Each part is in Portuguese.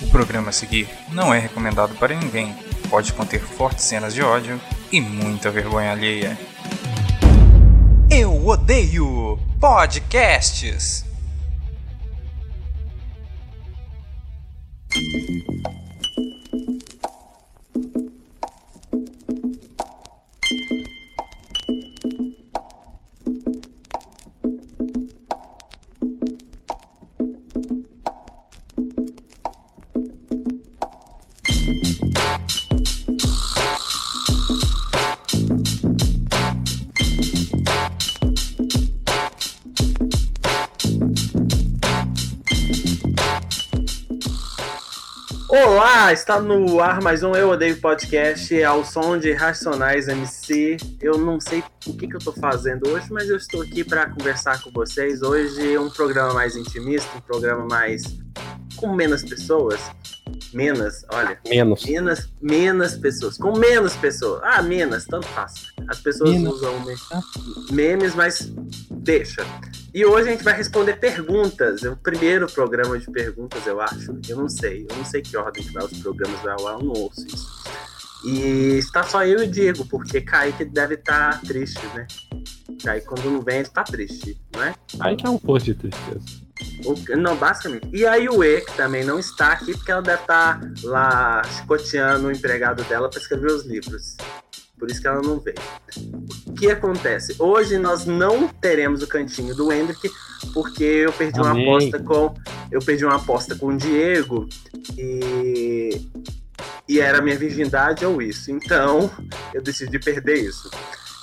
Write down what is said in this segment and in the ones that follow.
O programa a seguir não é recomendado para ninguém. Pode conter fortes cenas de ódio e muita vergonha alheia. Eu odeio podcasts. Olá, está no ar mais um Eu Odeio Podcast ao som de Racionais MC. Eu não sei o que, que eu estou fazendo hoje, mas eu estou aqui para conversar com vocês. Hoje é um programa mais intimista, um programa mais com menos pessoas. Menos, olha. Menos. Menos, menos pessoas. Com menos pessoas. Ah, menos, tanto faz. As pessoas Menos. usam me- memes, mas deixa. E hoje a gente vai responder perguntas. É o primeiro programa de perguntas, eu acho. Eu não sei. Eu não sei que ordem que vai os programas vai ar, eu não ouço isso. E está só eu e o Diego, porque Kaique deve estar triste, né? Kaique, quando não vem, ele tá triste, não é? Aí que é um post de tristeza. Não, basicamente. E a Yue, que também não está aqui, porque ela deve estar lá chicoteando o empregado dela para escrever os livros. Por isso que ela não veio. O que acontece? Hoje nós não teremos o cantinho do Hendrick, porque eu perdi uma Amém. aposta com. Eu perdi uma aposta com o Diego e. E era minha virgindade ou isso. Então, eu decidi perder isso.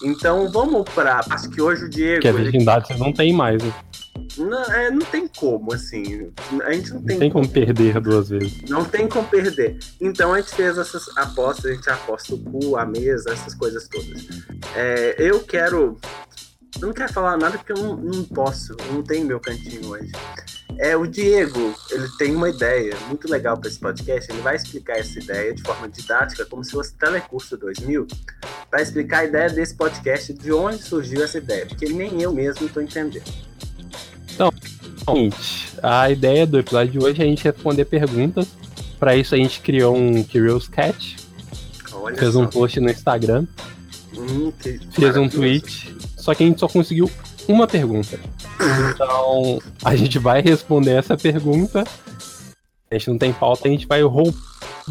Então vamos pra. Acho que hoje o Diego. Porque a ele- virgindade vocês não tem mais. Né? Não, é, não tem como, assim. A gente não tem, Não tem como perder duas vezes. Não tem como perder. Então a gente fez essas apostas, a gente aposta o cu, a mesa, essas coisas todas. É, eu quero. Eu não quero falar nada porque eu não, não posso, eu não tenho meu cantinho hoje. É, o Diego, ele tem uma ideia muito legal para esse podcast. Ele vai explicar essa ideia de forma didática, como se fosse Telecurso 2000, para explicar a ideia desse podcast, de onde surgiu essa ideia, porque nem eu mesmo estou entendendo. Gente, a ideia do episódio de hoje é a gente responder perguntas. Pra isso a gente criou um Curious Cat, Olha fez só. um post no Instagram, Hum, fez um tweet. Só que a gente só conseguiu uma pergunta. Então a gente vai responder essa pergunta. A gente não tem pauta, a gente vai roubar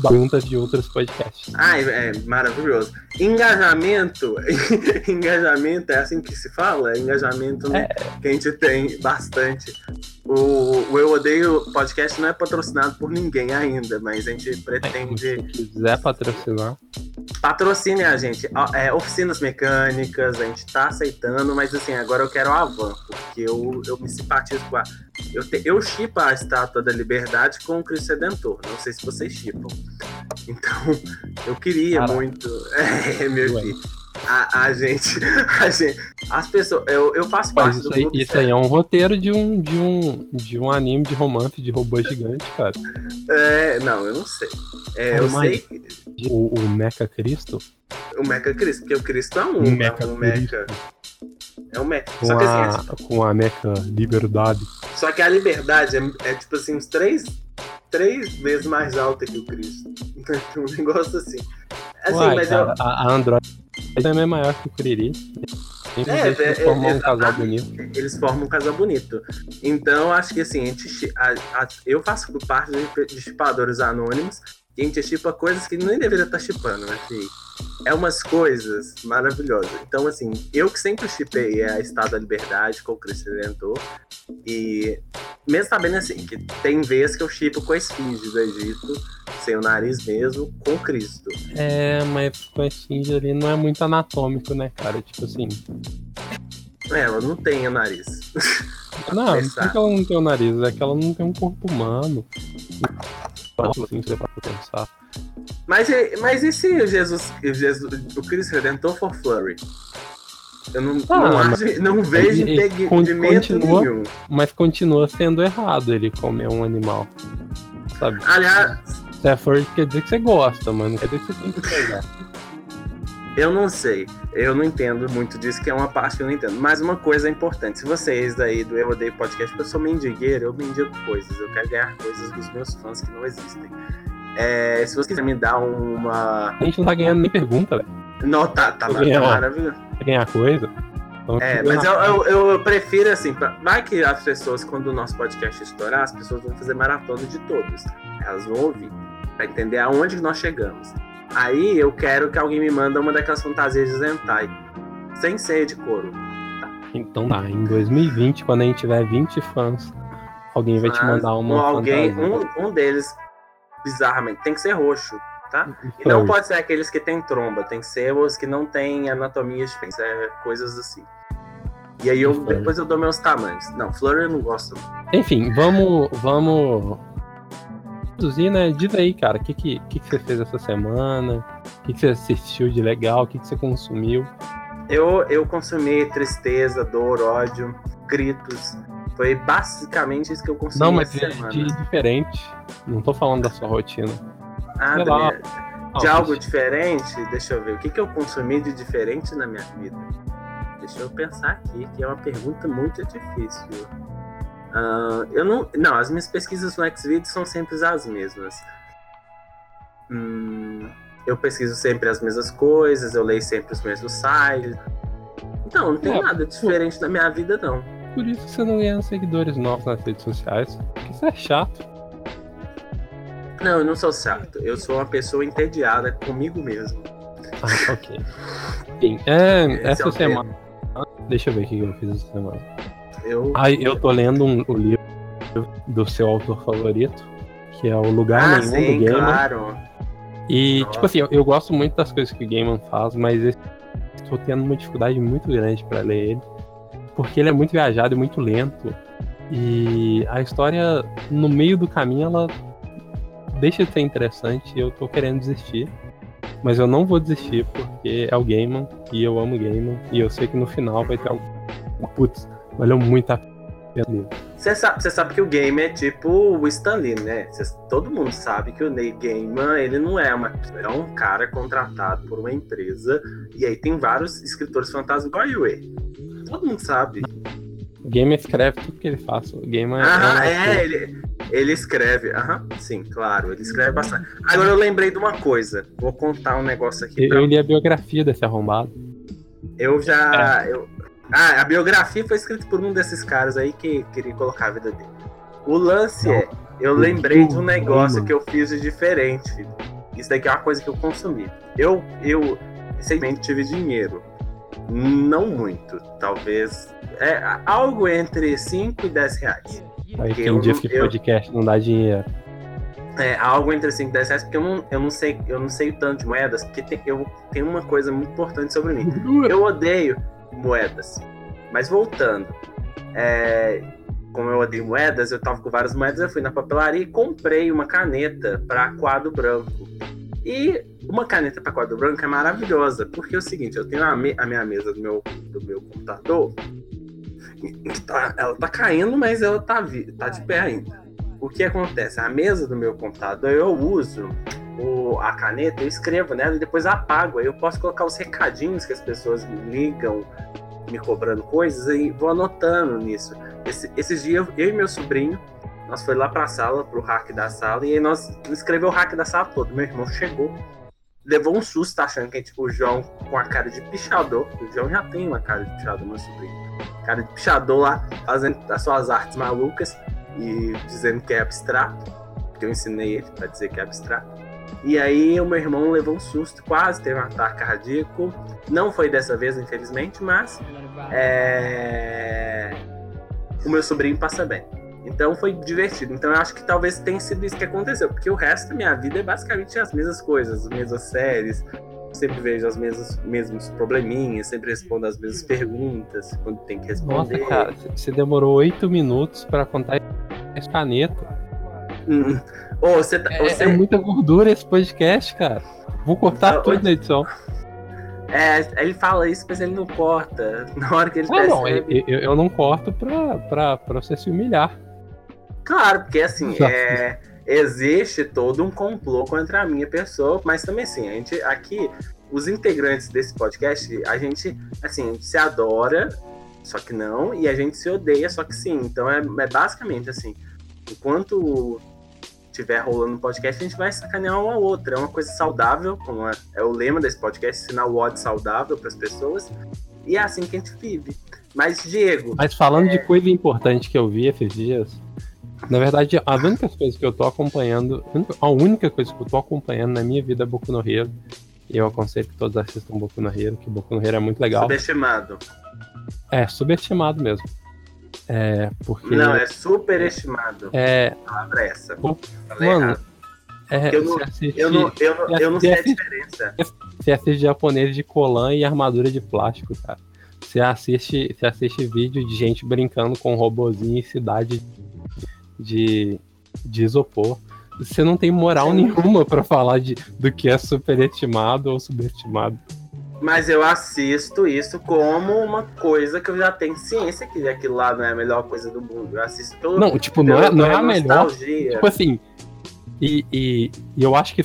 perguntas de outros podcasts. Ah, é, é maravilhoso. Engajamento, engajamento é assim que se fala? Engajamento, né? Que a gente tem bastante. O, o Eu Odeio podcast não é patrocinado por ninguém ainda, mas a gente pretende. Se quiser patrocinar. Patrocine a gente. É, oficinas mecânicas, a gente tá aceitando, mas assim, agora eu quero a van, porque eu, eu me simpatizo com a. Eu, te, eu chipo a estátua da liberdade com o Cristo Redentor. Não sei se vocês chipam. Então, eu queria Caraca. muito. É, meu filho. A, a gente. A gente. As pessoas. Eu, eu faço parte isso do aí, isso aí é um roteiro de um, de um, de um anime de romance de robô gigante, cara. É, não, eu não sei. É, eu sei O, o Mecha Cristo o Mecha Cristo, porque o Cristo é um. O é Mecha um Mecha. É um Mecha. com Só que assim, a, com a Mecha Liberdade. Só que a liberdade é, é, tipo assim, uns três, três vezes mais alta que o Cristo. Então, é um negócio assim. Assim, Uai, mas cara, a, a Android também é maior que o. Sempre É, deixa é, de formar é, um casal bonito. eles formam um casal bonito. Então, eu acho que assim, a gente, a- a- eu faço parte de, de chipadores anônimos a gente chipa coisas que nem deveria estar chipando, né, filho? É umas coisas maravilhosas. Então, assim, eu que sempre chipei é a Estado da Liberdade com o Cristo Redentor. E mesmo sabendo assim, que tem vezes que eu chipo com a esfinge do Egito, sem o nariz mesmo, com Cristo. É, mas com a Shinji ali não é muito anatômico, né, cara? Tipo assim. É, Ela não tem o nariz. Não, Pensar. é que ela não tem o nariz, é que ela não tem um corpo humano. Assim, se pra pensar. Mas, e- mas e se o Jesus, o Jesus, o Cristo Redentor for Flurry? Eu não, Ah, não, acho, não vejo ele- ele impedimento continua- nenhum. Mas continua sendo errado ele comer um animal. Sabe? Aliás, Se é furry, quer dizer que você gosta, mas não quer dizer que você tem que pegar. Eu não sei. Eu não entendo muito disso, que é uma parte que eu não entendo. Mas uma coisa é importante. Se vocês aí do Eu Odeio Podcast, porque eu sou mendigueiro, eu mendigo coisas. Eu quero ganhar coisas dos meus fãs que não existem. É, se você quiser me dar uma. A gente não tá ganhando nem pergunta, velho. Não, tá, tá, Ganhar. tá maravilhoso. Pra ganhar coisa. Então, É, mas eu, eu, eu prefiro assim, pra- vai que as pessoas, quando o nosso podcast estourar, as pessoas vão fazer maratona de todos. Elas vão ouvir, pra entender aonde nós chegamos. Aí eu quero que alguém me manda uma daquelas fantasias de Zentai, sem ser de couro. Então dá, em 2020, quando a gente tiver 20 fãs, alguém vai te Mas mandar uma. um alguém, um, um deles, bizarramente, tem que ser roxo, tá? E não pode ser aqueles que tem tromba, tem que ser os que não tem anatomia diferente, é, coisas assim. E aí eu, depois eu dou meus tamanhos. Não, Flurry eu não gosto. Enfim, vamos. Vamos. Produzir, né? Diz aí, cara, o que, que, que, que você fez essa semana? O que, que você assistiu de legal? O que, que você consumiu? Eu, eu consumi tristeza, dor, ódio, gritos. Foi basicamente isso que eu consumi Não, mas semana. de diferente. Não tô falando da sua rotina. Ah, sei lá. de algo diferente, deixa eu ver. O que, que eu consumi de diferente na minha vida? Deixa eu pensar aqui, que é uma pergunta muito difícil. Ah, eu não. Não, as minhas pesquisas no Xvideos são sempre as mesmas. Hum, eu pesquiso sempre as mesmas coisas, eu leio sempre os mesmos sites. Então, não tem É, nada diferente na minha vida, não. Por isso que você não ganha seguidores novos nas redes sociais. Porque isso é chato. Não, eu não sou chato. Eu sou uma pessoa entediada comigo mesmo. Ah, ok. Enfim, é, é essa o semana. Deixa eu ver o que eu fiz essa semana. Eu. Ai, eu tô lendo um, o livro do seu autor favorito, que é O Lugar Ah, Nenhum do sim, Gaiman. claro. E, Nossa. tipo assim, eu, eu gosto muito das coisas que o Gaiman faz, mas tô tendo uma dificuldade muito grande pra ler ele, porque ele é muito viajado e muito lento. E a história, no meio do caminho, ela deixa de ser interessante e eu tô querendo desistir. Mas eu não vou desistir porque é o Gaiman e eu amo o Gaiman e eu sei que no final vai ter algo. Putz, valeu muito a pena. Você sabe, sabe que o game é tipo o Stan Lee, né? Cê- todo mundo sabe que o Neil Gaiman, ele não é uma, é um cara contratado por uma empresa e aí tem vários escritores fantásticos igual a Yue. Todo mundo sabe. O Gaiman escreve tudo que ele faz. O Gaiman Aham, um é, autor. ele, ele escreve. Aham, sim, claro, ele escreve bastante. Agora eu lembrei de uma coisa. Vou contar um negócio aqui. Eu, pra- eu li a biografia desse arrombado. Eu já. É. Eu... Ah, a biografia foi escrita por um desses caras aí que queria colocar a vida dele. O lance Não. é, eu lembrei de um negócio que eu fiz de diferente, filho. Isso daqui é uma coisa que eu consumi. Eu, eu recentemente tive dinheiro. Não muito, talvez. É algo entre 5 e 10 reais. Aí não- diz que eu- podcast não dá dinheiro. É, algo entre 5 e 10 reais, porque eu não, eu não sei, eu não sei o tanto de moedas, porque tem, eu tenho uma coisa muito importante sobre mim. Eu odeio moedas. Mas voltando, é, como eu odeio moedas, eu tava com várias moedas, eu fui na papelaria e comprei uma caneta para quadro branco. E uma caneta para quadro branco é maravilhosa, porque é o seguinte, eu tenho a, me- a minha mesa do meu, do meu computador, tá- ela tá caindo, mas ela tá, tá de pé ainda. O que acontece? A mesa do meu computador eu uso o- a caneta, eu escrevo nela e depois apago. Aí eu posso colocar os recadinhos que as pessoas me ligam, me cobrando coisas, e vou anotando nisso. Esse- esses dias, eu e meu sobrinho, nós foi lá pra sala, pro hack da sala, e aí nós escreveu o hack da sala todo. Meu irmão chegou, levou um susto achando que tipo, o João com a cara de pichador, o João já tem uma cara de pichador, meu sobrinho. Cara de pichador lá, fazendo as suas artes malucas e dizendo que é abstrato, que eu ensinei ele pra dizer que é abstrato. E aí o meu irmão levou um susto, quase teve um ataque cardíaco. Não foi dessa vez, infelizmente, mas é, o meu sobrinho passa bem. Então foi divertido. Então eu acho que talvez tenha sido isso que aconteceu, porque o resto da minha vida é basicamente as mesmas coisas, as mesmas séries. Sempre vejo as mesmas mesmos probleminhas, sempre respondo as mesmas perguntas quando tem que Nossa, responder. cara, c- você demorou oito minutos pra contar essa caneta. Ô, você, tá- É, você- é muita gordura esse podcast, cara. Vou cortar Ah, tudo na edição. é, ele fala isso, mas ele não corta. Na hora que ele Ah, não, percebe. eu, eu- eu não corto pra, pra, pra você se humilhar. Claro, porque assim, é, existe todo um complô contra a minha pessoa, mas também assim, a gente aqui, os integrantes desse podcast, a gente, assim, a gente se adora, só que não, e a gente se odeia, só que sim. Então é, é basicamente assim, enquanto tiver rolando um podcast, a gente vai sacanear um ao outro. É uma coisa saudável, como é, é o lema desse podcast, ensinar o ódio saudável para as pessoas. E é assim que a gente vive. Mas, Diego. Mas falando é... de coisa importante que eu vi esses dias, na verdade, a única coisa que eu tô acompanhando, a única coisa que eu tô acompanhando na minha vida é Boku no Hero. E eu aconselho que todos assistam Boku no Hero, que Boku no Hero é muito legal. Subestimado. É, subestimado mesmo. É, porque... Não, é superestimado. É. A palavra é essa. Mano, é, eu, não, assiste, eu, não, eu, não, eu não sei a diferença. Você assiste japonês de colan e armadura de plástico, cara. Você assiste, você assiste vídeo de gente brincando com robozinho em cidade de, de isopor. Você não tem moral nenhuma para falar de, do que é superestimado ou subestimado. Mas eu assisto isso como uma coisa que eu já tenho ciência que aquilo lá não é a melhor coisa do mundo. Eu assisto pelo, Não, tipo, não é, não é a melhor. Tipo assim. E, e, e eu acho que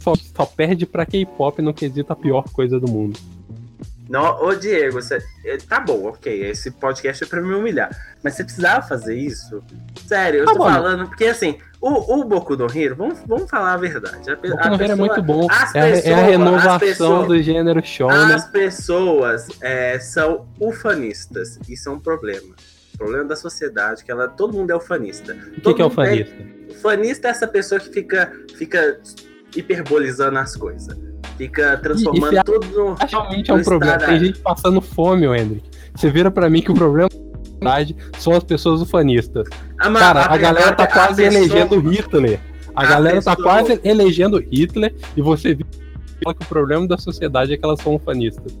só, só perde pra K-pop no quesito a pior coisa do mundo. Não, ô Diego, você, é, tá bom, ok, esse podcast é pra me humilhar. Mas você precisava fazer isso? Sério, eu tá tô bom. falando, porque assim, o, o Boku no Hero, vamos, vamos falar a verdade. A, Boku no Hero é muito bom. É, pessoas, é, a renovação pessoas, do gênero shonen. As pessoas é, são ufanistas. Isso é um problema. O problema da sociedade, que ela, todo mundo é ufanista. O que, que é ufanista? É, ufanista é essa pessoa que fica, fica hiperbolizando as coisas. Fica transformando e, e tudo no. Realmente é um problema. Tem gente passando fome, o Hendrick. Você vira para mim que o problema são as pessoas ufanistas. Ah, Cara, a, a galera tá quase pessoa... elegendo Hitler. A, a galera tá pessoa... tá quase elegendo Hitler e você vê que o problema da sociedade é que elas são ufanistas.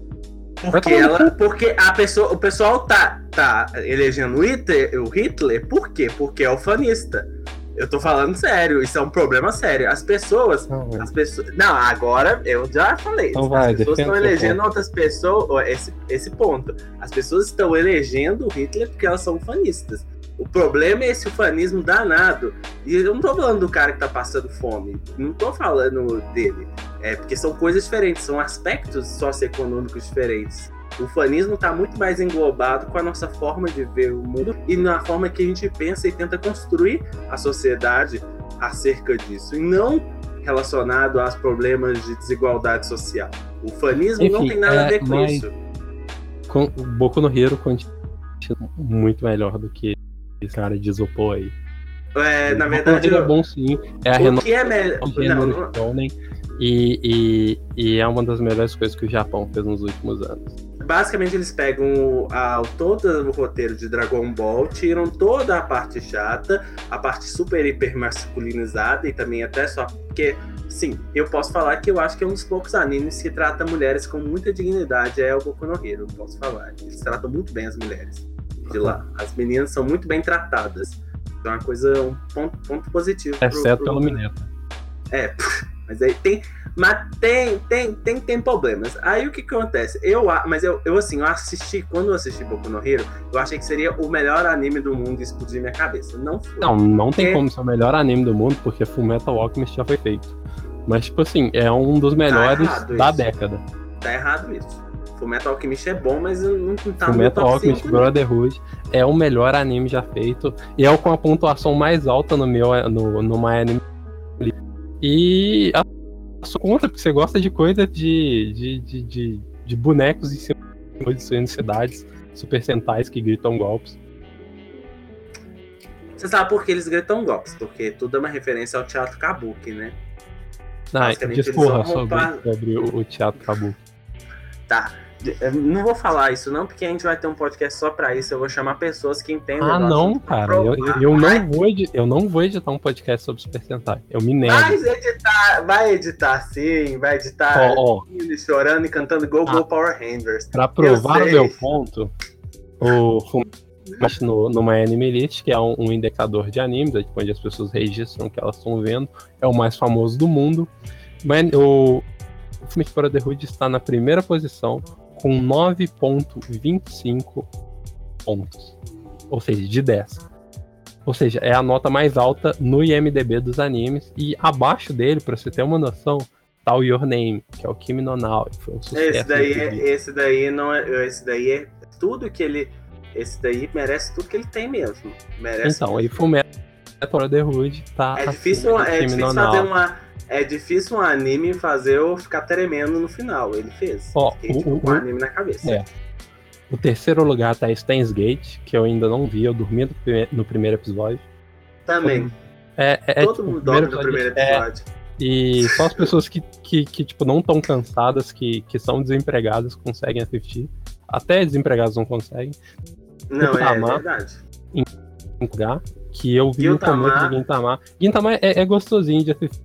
Porque, ela, porque a pessoa, o pessoal tá, tá elegendo o Hitler, o Hitler, por quê? Porque é ufanista. Eu tô falando sério, isso é um problema sério. As pessoas. Não, as pessoas. Não, agora eu já falei. Então vai, as pessoas estão elegendo outras pessoas. Esse, esse ponto. As pessoas estão elegendo Hitler porque elas são fanistas. O problema é esse fanismo danado. E eu não tô falando do cara que tá passando fome. Não tô falando dele. É porque são coisas diferentes, são aspectos socioeconômicos diferentes. O fanismo está muito mais englobado com a nossa forma de ver o mundo e na forma que a gente pensa e tenta construir a sociedade acerca disso, e não relacionado aos problemas de desigualdade social. O fanismo Enfim, não tem nada é, a ver com isso. Com, o Boku no Hero continua muito melhor do que esse cara de isopor aí. É, na verdade. é bom sim. É a renovação é melhor... e, e, e é uma das melhores coisas que o Japão fez nos últimos anos. Basicamente, eles pegam a, todo o roteiro de Dragon Ball, tiram toda a parte chata, a parte super hiper masculinizada e também até só. Porque, sim, eu posso falar que eu acho que é um dos poucos animes que trata mulheres com muita dignidade. É o Boku no Hero, posso falar. Eles tratam muito bem as mulheres de lá. As meninas são muito bem tratadas. Então é uma coisa, um ponto, ponto positivo. Exceto pelo Mineta. É, mas aí tem. Mas tem, tem, tem, tem problemas. Aí o que, que acontece? Eu, mas eu, eu assim, eu assisti, quando eu assisti Boku no Hero, eu achei que seria o melhor anime do mundo e explodir minha cabeça. Não foi. Não, não tem como ser o melhor anime do mundo, porque Fullmetal Alchemist já foi feito. Mas, tipo assim, é um dos melhores tá da isso. década. Tá errado isso. Fullmetal Alchemist é bom, mas não tá Fullmetal Alchemist 5, Brotherhood é o melhor anime já feito. E é o com a pontuação mais alta no meu no, no My Anime. E a sua conta, porque você gosta de coisa de, de, de, de, de bonecos em cima de cidades, super sentais que gritam golpes. Você sabe por que eles gritam golpes? Porque tudo é uma referência ao teatro Kabuki, né? Ah, discorra sobre, sobre o, o teatro Kabuki. Tá. Não vou falar isso não, porque a gente vai ter um podcast só pra isso. Eu vou chamar pessoas que entendem. Ah, não, cara. Eu, eu, não vou editar, eu não vou editar um podcast sobre Super Sentai. Eu me nego. Vai editar, vai editar sim, vai editar oh, oh. chorando e cantando Go ah, Go Power Rangers. Pra provar o meu ponto, o no, no My Anime List, que é um, um indicador de animes, é tipo, onde as pessoas registram o que elas estão vendo, é o mais famoso do mundo. Mas o, o filme de Brotherhood está na primeira posição com 9.25 pontos. Ou seja, de 10. Ou seja, é a nota mais alta no IMDB dos animes. E abaixo dele, para você ter uma noção, Tal Your Name, que é o Kimi no Now, foi um sucesso. Esse daí, é, esse daí não é. Esse daí é tudo que ele. Esse daí merece tudo que ele tem mesmo. Merece. Então, aí Fullmetal Brotherhood tá é difícil, do é difícil fazer uma. É difícil um anime fazer eu ficar tremendo no final. Ele fez. Ó, Fiquei, o- tipo, o- com o o- anime na cabeça. É. O terceiro lugar tá Steins Gate, que eu ainda não vi, eu dormi no prime- no primeiro episódio. Também. É, é, é, Todo tipo, mundo o dorme no primeiro é- episódio. E só as pessoas que, que, que, tipo, não estão cansadas, que, que são desempregadas, conseguem assistir. Até desempregados não conseguem. Não, é verdade. Em lugar, que eu vi no Gintama. começo de Gintama. Gintama é, é gostosinho de assistir,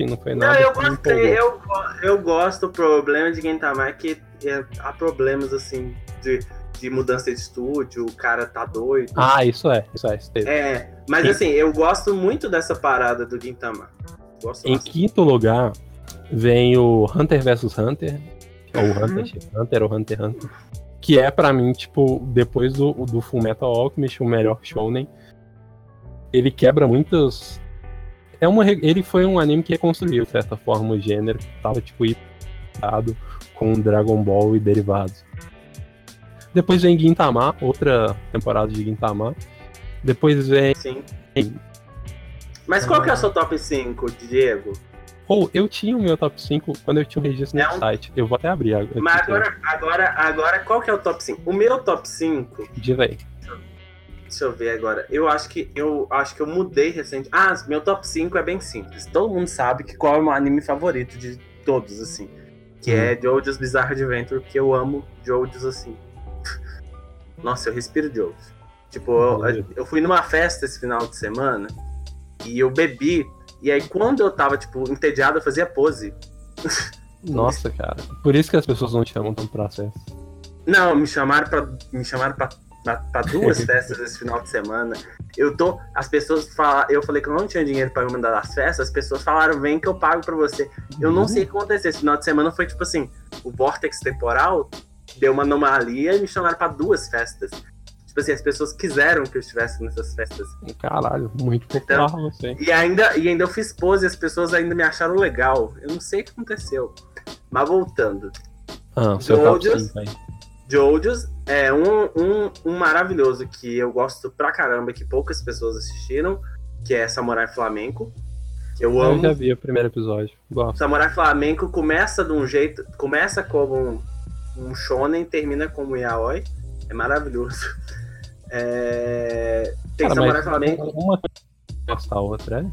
não foi Não, nada. eu que me gostei, eu, eu gosto. O problema de Gintama é que é, há problemas assim de, de mudança de estúdio, o cara tá doido. Ah, isso é, isso é. isso teve. É, mas Sim. assim, eu gosto muito dessa parada do Gintama. Gosto Em bastante. quinto lugar vem o Hunter vs Hunter, ou Uhum. Hunter x Hunter, ou Hunter x Hunter, que é pra mim, tipo, depois do, do Full Metal Alchemist, o melhor shounen. Ele quebra muitas... É uma, ele foi um anime que reconstruiu, de certa forma, o gênero, que tava, tipo, irritado com Dragon Ball e derivados. Depois vem Gintama, outra temporada de Gintama. Depois vem Sim. Mas qual que é o seu top 5, Diego? Ou eu tinha o meu top 5 quando eu tinha o registro É no um- site. Eu vou até abrir agora. Mas agora, agora, agora, qual que é o top 5? O meu top 5, Diz aí. Deixa eu ver agora. Eu acho que eu acho que eu mudei recente. Ah, meu top 5 é bem simples. Todo mundo sabe que qual é o meu anime favorito de todos, assim. Que Hum. é Jojo's Bizarre Adventure, que eu amo Jojo's assim. Nossa, eu respiro Jojo's. Tipo, eu, eu fui numa festa esse final de semana e eu bebi. E aí, quando eu tava, tipo, entediado, eu fazia pose. Nossa, cara. Por isso que as pessoas não te chamam tão pra acesso. Não, me chamaram pra, me chamaram pra, pra, pra duas festas esse final de semana. Eu tô. As pessoas falaram. Eu falei que eu não tinha dinheiro pra me mandar das festas. As pessoas falaram, vem que eu pago pra você. Eu não sei o que aconteceu. Esse final de semana foi tipo assim: o vórtex temporal deu uma anomalia e me chamaram pra duas festas. Tipo assim, as pessoas quiseram que eu estivesse nessas festas. Caralho, muito Então- popular você. E ainda, e ainda eu fiz pose e as pessoas ainda me acharam legal. Eu não sei o que aconteceu. Mas voltando. Ah, seu top Jojo's. 5 aí. Jojo's é um, um, um maravilhoso que eu gosto pra caramba, que poucas pessoas assistiram, que é Samurai Flamenco. Eu Eu amo. já vi o primeiro episódio. Gosto. Samurai Flamenco começa de um jeito. Começa como um, um shonen, termina como um yaoi. É maravilhoso. É, Tem Cara, Samurai Flamenco. uma coisa a outra,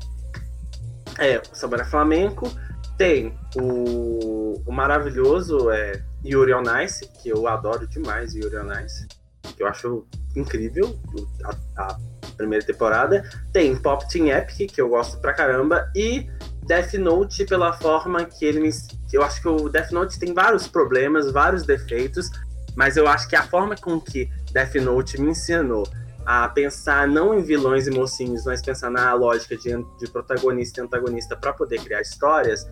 é? É, Samurai Flamenco. Tem o, o maravilhoso é, Yuri on Ice, que eu adoro demais Yuri on Ice. Que eu acho incrível a, a primeira temporada. Tem Pop Team Epic, que eu gosto pra caramba. E Death Note, pela forma que ele me. Eu acho que o Death Note tem vários problemas, vários defeitos. Mas eu acho que a forma com que Death Note me ensinou a pensar não em vilões e mocinhos, mas pensar na lógica de, de protagonista e antagonista para poder criar histórias.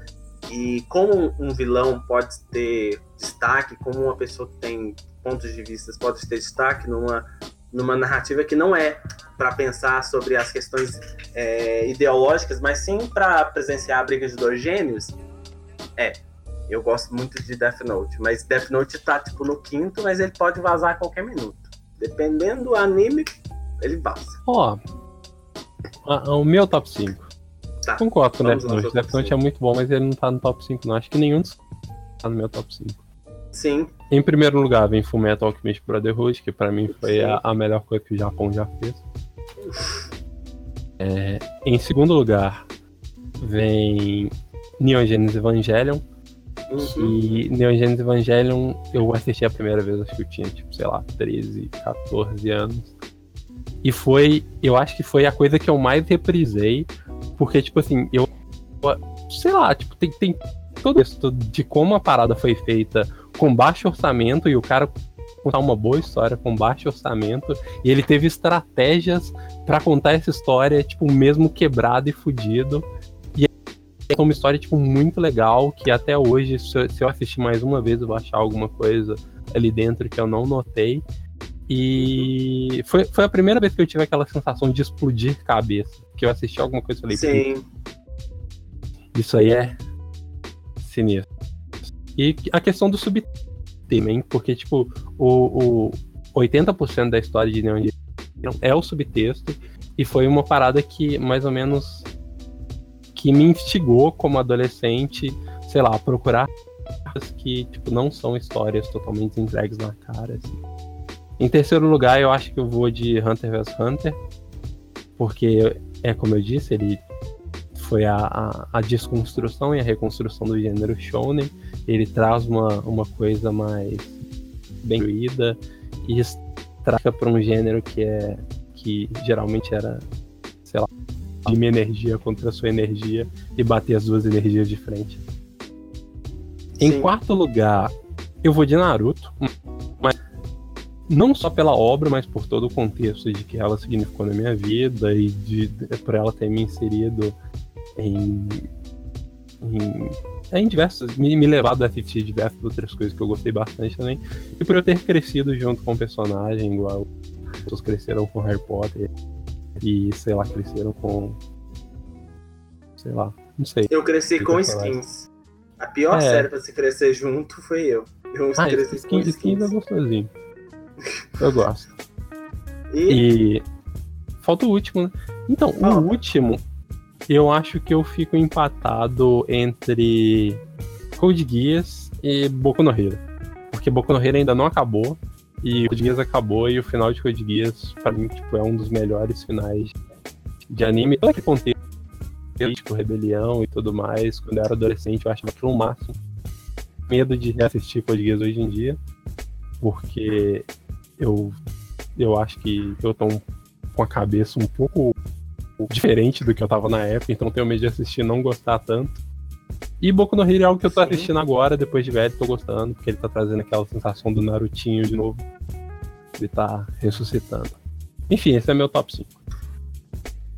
E como um vilão pode ter destaque, como uma pessoa que tem pontos de vista pode ter destaque numa, numa narrativa que não é para pensar sobre as questões é, ideológicas, mas sim para presenciar a briga de dois gênios. É, eu gosto muito de Death Note, mas Death Note tá tipo no quinto, mas ele pode vazar a qualquer minuto. Dependendo do anime, ele vaza. Ó, a- o meu top 5. Tá. Concordo com o Vamos Death seu Death é muito bom, mas ele não tá no top 5, não. Acho que nenhum dos tá no meu top 5. Sim, Em primeiro lugar vem Fullmetal Alchemist Brotherhood, que pra mim foi a, a melhor coisa que o Japão já fez. É, em segundo lugar vem Neon Genesis Evangelion, uhum. e Neon Genesis Evangelion eu assisti a primeira vez, acho que eu tinha, tipo, sei lá, 13, 14 anos. E foi, eu acho que foi a coisa que eu mais reprisei, porque, tipo assim, eu, sei lá, tipo, tem, tem todo isso de como a parada foi feita com baixo orçamento e o cara contar uma boa história com baixo orçamento e ele teve estratégias pra contar essa história, tipo, mesmo quebrado e fudido. E é uma história, tipo, muito legal, que até hoje, se eu assistir mais uma vez, eu vou achar alguma coisa ali dentro que eu não notei. E foi, foi a primeira vez que eu tive aquela sensação de explodir cabeça. Que eu assisti alguma coisa e falei, Sim. isso aí é sinistros. E a questão do subtema, hein? Porque, tipo, o, o 80% da história de Neon é o subtexto. E foi uma parada que, mais ou menos, que me instigou como adolescente, sei lá, a procurar que, tipo, não são histórias totalmente entregues na cara, assim. Em terceiro lugar, eu acho que eu vou de Hunter vs Hunter, porque, é como eu disse, ele foi a, a, a, desconstrução e a reconstrução do gênero shonen. Ele traz uma, uma coisa mais bem fluida e traca para um gênero que é que geralmente era, sei lá, de minha energia contra a sua energia e bater as duas energias de frente. Sim. Em quarto lugar, eu vou de Naruto, não só pela obra, mas por todo o contexto de que ela significou na minha vida e de, de por ela ter me inserido em, em, em diversos. Me, me levado a assistir diversas outras coisas que eu gostei bastante também. E por eu ter crescido junto com o personagem, igual pessoas cresceram com Harry Potter e, sei lá, cresceram com. Sei lá, não sei. Eu cresci com skins. A pior é. série pra se crescer junto foi eu. Eu ah, cresci skins, com skins. skins é gostosinho. Eu gosto. E... e... Falta o último, né? Então, o último eu acho que eu fico empatado entre Code Geass e Boku no Hero. Porque Boku no Hero ainda não acabou. E Code Geass acabou e o final de Code Geass, pra mim, tipo, é um dos melhores finais de anime. Todo aquele contexto, tipo, rebelião e tudo mais. Quando eu era adolescente, eu achava aquilo o máximo. Medo de reassistir Code Geass hoje em dia. Porque eu, eu acho que eu tô com a cabeça um pouco diferente do que eu tava na época, então tenho medo de assistir e não gostar tanto. E Boku no Hero é algo que eu tô Sim. assistindo agora, depois de velho, tô gostando, porque ele tá trazendo aquela sensação do Narutinho de novo. Ele tá ressuscitando. Enfim, esse é meu top 5.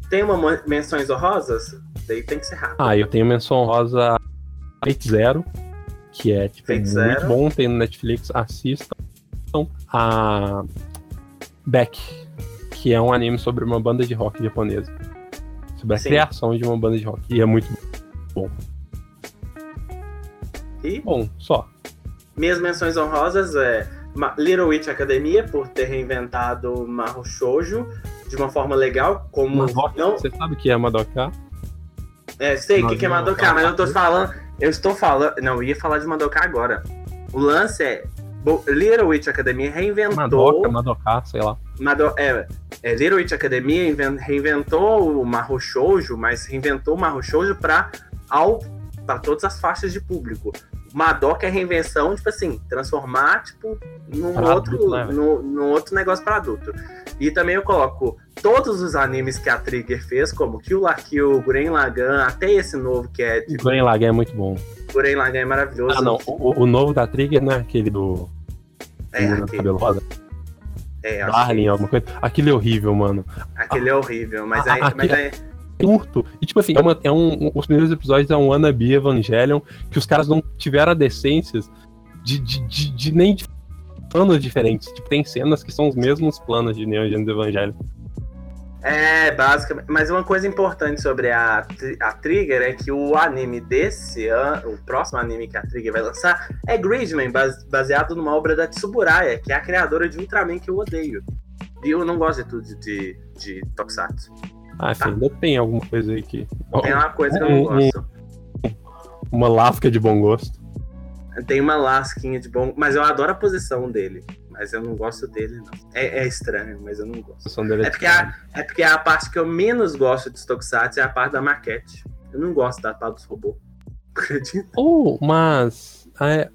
Tem uma menções honrosas? Daí tem que ser rápido. Ah, eu tenho menção honrosa Fate Zero, que é tipo, muito Zero. bom, tem no Netflix, assistam. A Beck, que é um anime sobre uma banda de rock japonesa sobre a Sim. criação de uma banda de rock. E é muito bom. E? Bom, só. Minhas menções honrosas é Little Witch Academia, por ter reinventado Mahou Shoujo de uma forma legal, como Madoka, não... Você sabe o que é Madoka? É, sei o que, que é Madoka, mas eu tô falando... Eu estou falando... Não, eu ia falar de Madoka agora. O lance é... Little Witch Academia reinventou... Madoka, Madoka, sei lá. Mado... É, é, Little Witch Academia reinventou o Mahou Shoujo, mas reinventou o Mahou Shoujo para para todas as faixas de público. Madoka é reinvenção, tipo assim, transformar, tipo, num, outro, adulto, né, no, num outro negócio para adulto. E também eu coloco todos os animes que a Trigger fez, como Kill la Kill, Guren Lagan, até esse novo que é... Tipo, Guren Lagan é muito bom. Guren Lagan é maravilhoso. Ah, não, o, o novo da Trigger não é aquele do... É, aquele. cabelo rosa? É, Darling, alguma coisa. Aquilo é horrível, mano. Aquele é horrível, mas aí. mas é curto. E, tipo assim, é, uma, é um, os primeiros episódios é um wannabe Evangelion que os caras não tiveram a decência de, de, de, de nem de planos diferentes. Tipo, tem cenas que são os mesmos planos de Neon Genesis Evangelion. É, basicamente. Mas uma coisa importante sobre a, a Trigger é que o anime desse ano, o próximo anime que a Trigger vai lançar, é Gridman, baseado numa obra da Tsuburaya, que é a criadora de Ultraman que eu odeio. E eu não gosto de tudo de, de, de Tokusatsu. Ah, tá. ainda tem alguma coisa aí que. Tem uma coisa que eu não gosto. Uma lasca de bom gosto. Tem uma lasquinha de bom. Mas eu adoro a posição dele. Mas eu não gosto dele, não. É, é estranho, mas eu não gosto. É, é, porque a, é porque a parte que eu menos gosto de Tokusatsu é a parte da maquete. Eu não gosto da parte dos robôs. Acredita? Oh, mas. É,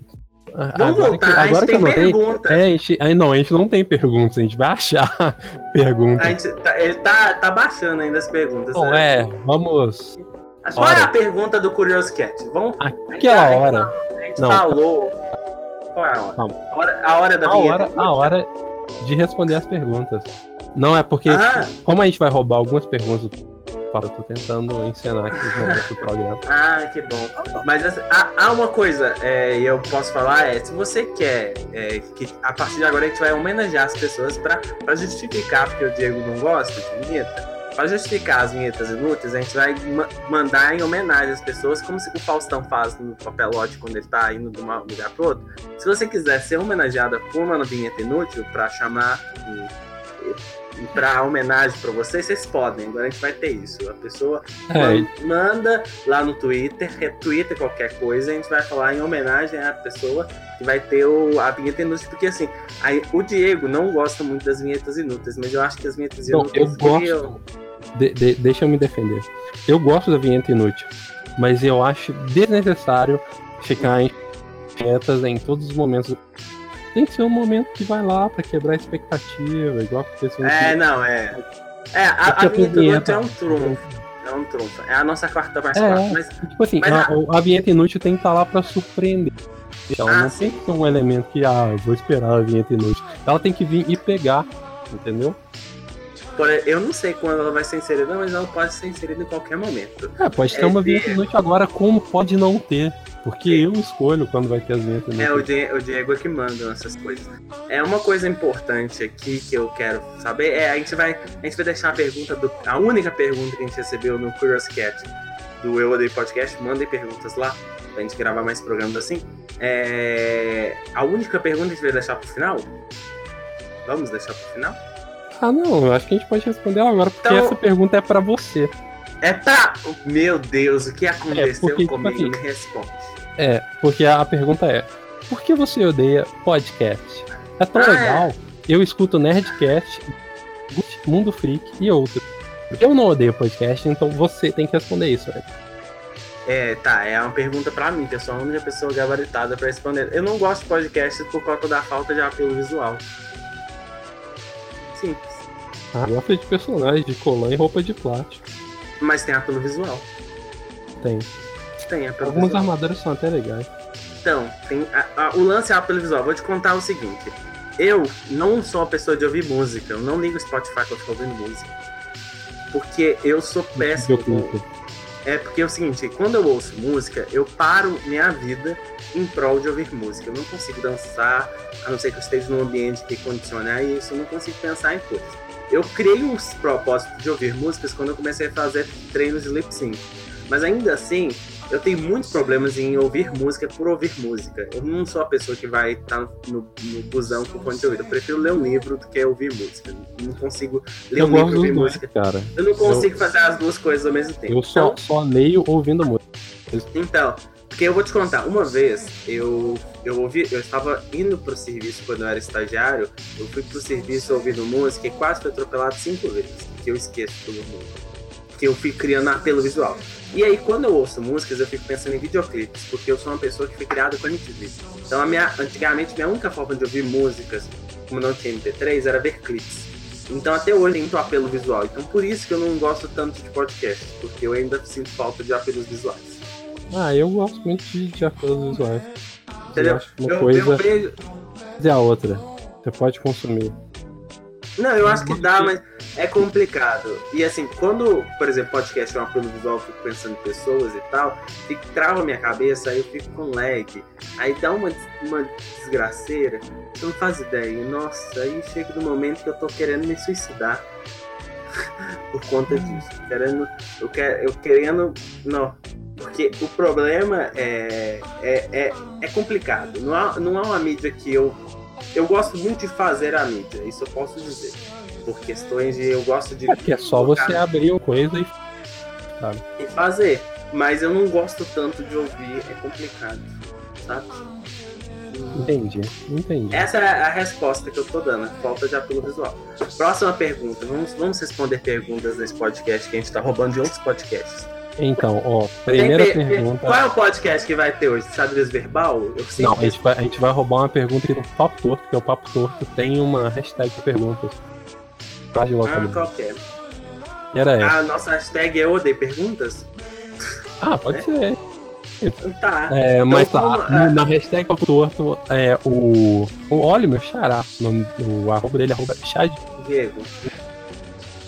Vamos agora voltar, que, agora a gente tem notei, perguntas. É, a gente, aí, não, a gente não tem perguntas, a gente vai achar perguntas. Tá, ele tá, tá baixando ainda as perguntas. Bom, né? é, vamos. Qual é a pergunta do Curious Cat? Vamos. Aquela hora. Não, falou. Qual é a hora? A hora, a hora da a hora, a hora de responder as perguntas. Não, é porque, ah. como a gente vai roubar algumas perguntas eu tô tentando ensinar aqui os momentos do programa. Ah, que bom. Mas assim, há, há, uma coisa, é, eu posso falar, é, se você quer é, que a partir de agora a gente vai homenagear as pessoas pra, pra justificar porque o Diego não gosta de vinheta, para justificar as vinhetas inúteis, a gente vai ma mandar em homenagem às pessoas, como o Faustão faz no papelote quando ele tá indo de um lugar pro outro. Se você quiser ser homenageada por uma vinheta inútil, para chamar para homenagem para vocês, vocês podem. Agora a gente vai ter isso. A pessoa é. manda lá no Twitter, retweeta qualquer coisa, a gente vai falar em homenagem à pessoa que vai ter o, a vinheta inútil, porque assim, o Diego não gosta muito das vinhetas inúteis, mas eu acho que as vinhetas inúteis. eu gosto. De, de, deixa eu me defender. Eu gosto da vinheta inútil, mas eu acho desnecessário ficar em vinhetas em todos os momentos tem que ser um momento que vai lá pra quebrar a expectativa, igual aconteceu É, não, é. É, a, a vinheta inútil é um trunfo. É um trunfo. É a nossa quarta mais é, quarta. Mas, tipo assim, mas a, a... a, vinheta inútil tem que estar tá lá pra surpreender. Então ah, não sim. tem que ser um elemento que, ah, vou esperar a vinheta inútil. Ela tem que vir e pegar, entendeu? Eu não sei quando ela vai ser inserida, mas ela pode ser inserida em qualquer momento. É, pode ter é, uma vinheta inútil agora, como pode não ter. Porque eu escolho quando vai ter as vinhetas. É, o Diego, o Diego é que manda essas coisas. É uma coisa importante aqui que eu quero saber. É, a gente vai, a gente vai deixar a pergunta do. A única pergunta que a gente recebeu no Curious Cat do Eu Odeio Podcast. Mandem perguntas lá pra gente gravar mais programas assim. É, a única pergunta que a gente vai deixar pro final. Vamos deixar pro final? Ah, não, eu acho que a gente pode responder agora, porque então, essa pergunta é para você. É pra. Meu Deus, o que aconteceu é porque, tipo comigo? Tipo assim, Me responde. É, porque a pergunta é: por que você odeia podcast? É tão ah, é. legal. É. Eu escuto Nerdcast, Mundo Freak e outros. Eu não odeio podcast, então você tem que responder isso, velho. É, tá, é uma pergunta pra mim, que eu sou a única pessoa gabaritada pra responder. Eu não gosto de podcast por conta da falta de apelo visual. Simples. Ah, gosta de personagens de colã e roupa de plástico. Mas tem apelo visual. Tem tem apelo Algumas visual. armaduras são até legais. Então, tem a, a, o lance é apelo visual. Vou te contar o seguinte. Eu não sou uma pessoa de ouvir música. Eu não ligo Spotify quando eu fico ouvindo música. Porque eu sou péssimo. Com... É porque é o seguinte, quando eu ouço música, eu paro minha vida em prol de ouvir música. Eu não consigo dançar, a não ser que eu esteja num ambiente que condicione a isso, eu não consigo pensar em coisas. Eu criei uns propósitos de ouvir músicas quando eu comecei a fazer treinos de lip sync. Mas ainda assim, eu tenho muitos problemas em ouvir música por ouvir música. Eu não sou a pessoa que vai estar tá no, no busão com fone de ouvido. Eu prefiro ler um livro do que ouvir música. Eu não consigo ler eu um livro e ouvir música. Cara. Eu não consigo eu, fazer as duas coisas ao mesmo tempo. Eu só, então, só leio ouvindo música. Então, porque eu vou te contar, uma vez eu, eu ouvi, eu estava indo pro serviço quando eu era estagiário, eu fui pro serviço ouvindo música e quase fui atropelado cinco vezes, que eu esqueço todo mundo que eu fico criando apelo visual. E aí, quando eu ouço músicas, eu fico pensando em videoclipes, porque eu sou uma pessoa que foi criada com MTV. Então, a minha, antigamente, minha única forma de ouvir músicas, como não tinha MP3, era ver clipes. Então, até hoje, tem muito apelo visual. Então, por isso que eu não gosto tanto de podcast, porque eu ainda sinto falta de apelos visuais. Ah, eu gosto muito de, de apelos visuais. Entendeu? Eu acho que uma eu, coisa eu vejo... é a outra. Você pode consumir. Não, eu acho que dá, mas é complicado. E assim, quando, por exemplo, podcast é uma apelo visual, eu fico pensando em pessoas e tal, fica, trava minha cabeça, aí eu fico com lag. Aí dá uma, uma desgraceira, você não faz ideia. Nossa, aí chega no momento que eu tô querendo me suicidar. por conta disso. Querendo, eu, quer, eu querendo. Não. Porque o problema é, é, é, é complicado. Não há, não há uma mídia que eu eu gosto muito de fazer a mídia, isso eu posso dizer. Por questões de eu gosto de. É que é só você abrir uma coisa e. Sabe? E fazer. Mas eu não gosto tanto de ouvir, é complicado. Sabe? Entendi, entendi. Essa é a resposta que eu tô dando, falta de apelo visual. Próxima pergunta. Vamos, vamos responder perguntas nesse podcast que a gente tá roubando de outros podcasts. Então, ó, primeira Tem, pergunta. Qual é o podcast que vai ter hoje? Xadrez verbal? Não, a gente, vai, a gente vai roubar uma pergunta do Papo Torto, porque o Papo Torto tem uma hashtag de perguntas. Faz de ah, qual que é? Era essa. Ah, nossa hashtag é Odeio Perguntas? Ah, pode é. ser. Tá. É, então, mas tá, como, na hashtag Papo Torto, é, o, o Oliver Xará, o, o arroba dele é arroba Chad. Diego.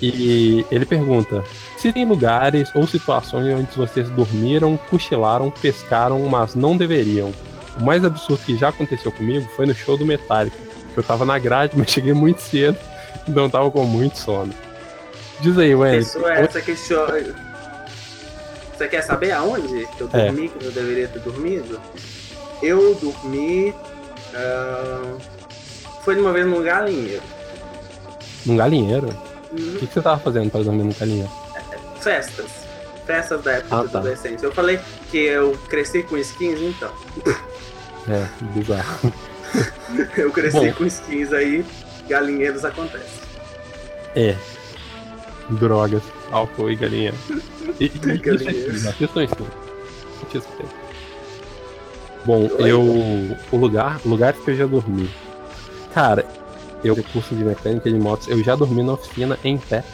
E ele pergunta: se tem lugares ou situações onde vocês dormiram, cochilaram, pescaram, mas não deveriam. O mais absurdo que já aconteceu comigo foi no show do Metallica. Eu tava na grade, mas cheguei muito cedo, então tava com muito sono. Diz aí, Wendy. Pessoa essa que chora. Você quer saber aonde que eu É. dormi, que eu deveria ter dormido? Eu dormi. ah, foi de uma vez num galinheiro. Num galinheiro? O que, que você tava fazendo pra dormir num galinheiro? Festas. Festas da época Ah, de tá. adolescente. Eu falei que eu cresci com skins, então. É, bizarro. Eu cresci Bom. com skins aí, galinheiros acontece. É. Drogas, álcool e galinha. E, isso Galinheiros. Assistam isso. Bom, eu. O lugar. Lugares que eu já dormi. Cara, eu curso de mecânica de motos, eu já dormi na oficina em pé.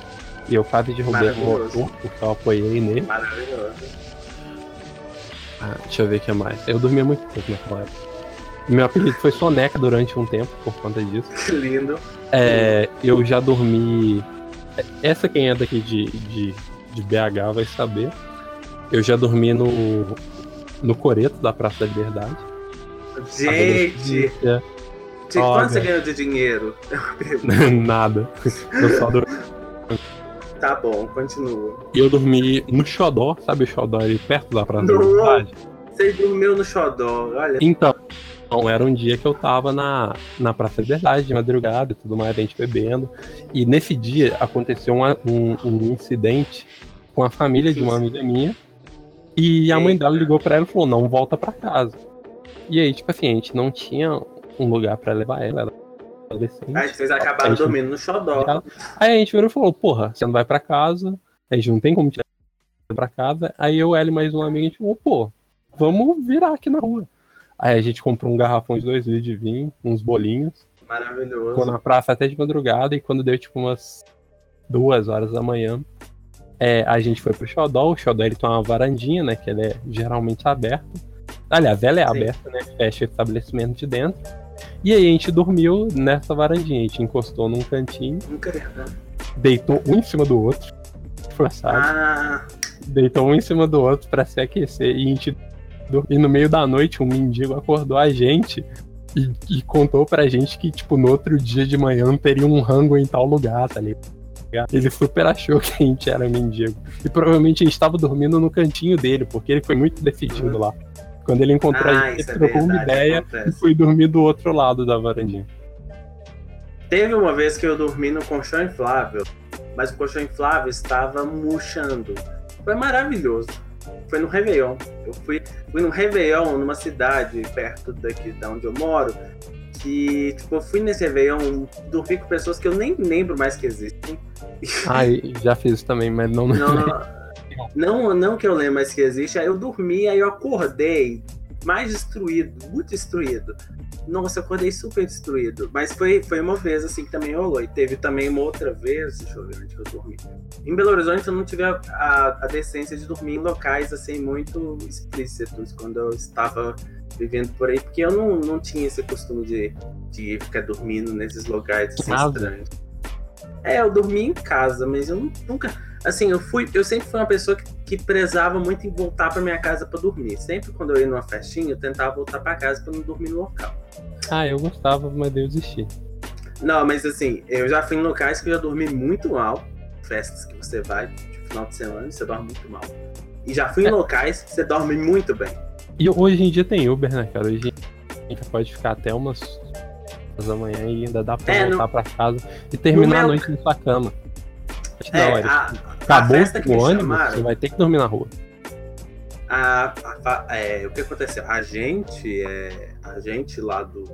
E eu quase derrubei o motor, porque eu apoiei nele. Maravilhoso. Ah, deixa eu ver o que mais. Eu dormia muito pouco naquela época. Meu apelido foi Soneca durante um tempo por conta disso. Que lindo. É, eu já dormi. Essa quem é daqui de, de, de BH vai saber. Eu já dormi no, no Coreto da Praça da Liberdade. Gente, de Olha. quanto você ganhou de dinheiro? Nada. Eu só dormi. Tá bom, continua. E eu dormi no Xodó, sabe o Xodó ali perto da Praça da Não. Liberdade? Você dormiu no xodó, olha. Então, então, era um dia que eu tava na, na Praça da Liberdade, de madrugada e tudo mais, a gente bebendo. E nesse dia aconteceu uma- um, um incidente com a família de uma amiga minha. E a mãe dela ligou pra ela e falou: não volta pra casa. E aí, tipo assim, a gente não tinha um lugar pra levar ela. Ela adolescente. Aí vocês acabaram Aí, dormindo no xodó. Aí a gente virou e falou: porra, você não vai pra casa, a gente não tem como levar pra casa. Aí eu, ela e mais um amigo, a gente falou: pô, vamos virar aqui na rua. Aí a gente comprou um garrafão de dois litros de vinho, uns bolinhos. Ficou Maravilhoso. na praça até de madrugada e quando deu tipo umas duas horas da manhã, é, a gente foi pro Xodó. O Xodó ele tem uma varandinha, né? Que ele é geralmente aberto. Aliás, ela é Sim. aberta, né? Fecha o estabelecimento de dentro. E aí a gente dormiu nessa varandinha. A gente encostou num cantinho, Nunca né? deitou um em cima do outro. Forçado. Ah, Deitou um em cima do outro pra se aquecer. E a gente. E no meio da noite, um mendigo acordou a gente. E, e contou pra gente que, tipo, no outro dia de manhã teria um rango em tal lugar, tá ligado? Ele super achou que a gente era mendigo. E provavelmente a gente tava dormindo no cantinho dele, porque ele foi muito decidido lá. Quando ele encontrou ah a gente, isso é ele trocou uma verdade. ideia e acontece. foi dormir do outro lado da varandinha. Teve uma vez que eu dormi no colchão inflável, mas o colchão inflável estava murchando. Foi maravilhoso. Foi no Réveillon. Eu fui, fui no Réveillon, numa cidade perto daqui da onde eu moro, que, tipo, eu fui nesse Réveillon, dormi com pessoas que eu nem lembro mais que existem. Ah, e já fiz isso também, mas não. Não, não, não, que eu lembro mais que existe. Aí eu dormi, aí eu acordei mais destruído, muito destruído. Nossa, eu acordei super destruído. Mas foi, foi uma vez assim que também rolou. E teve também uma outra vez, deixa eu ver onde eu dormi. Em Belo Horizonte eu não tive a, a, a decência de dormir em locais assim muito explícitos quando eu estava vivendo por aí, porque eu não, não tinha esse costume de, de ficar dormindo nesses locais assim, estranhos. É, eu dormi em casa, mas eu nu- nunca. Assim, eu fui. Eu sempre fui uma pessoa que, que prezava muito em voltar pra minha casa pra dormir. Sempre quando eu ia numa festinha, eu tentava voltar pra casa pra não dormir no local. Ah, eu gostava, mas eu desisti. Não, mas assim, eu já fui em locais que eu já dormi muito mal. Festas que você vai de final de semana, você dorme muito mal. E já fui em É. locais que você dorme muito bem. E hoje em dia tem Uber, né, cara? Hoje a gente pode ficar até umas da manhã e ainda dá pra É, voltar no- pra casa e terminar a meu- noite na sua cama. Da É, a, Acabou festa que o ônibus, chamaram, você vai ter que dormir na rua. a, a é, o que aconteceu? A gente, é, a gente lá do,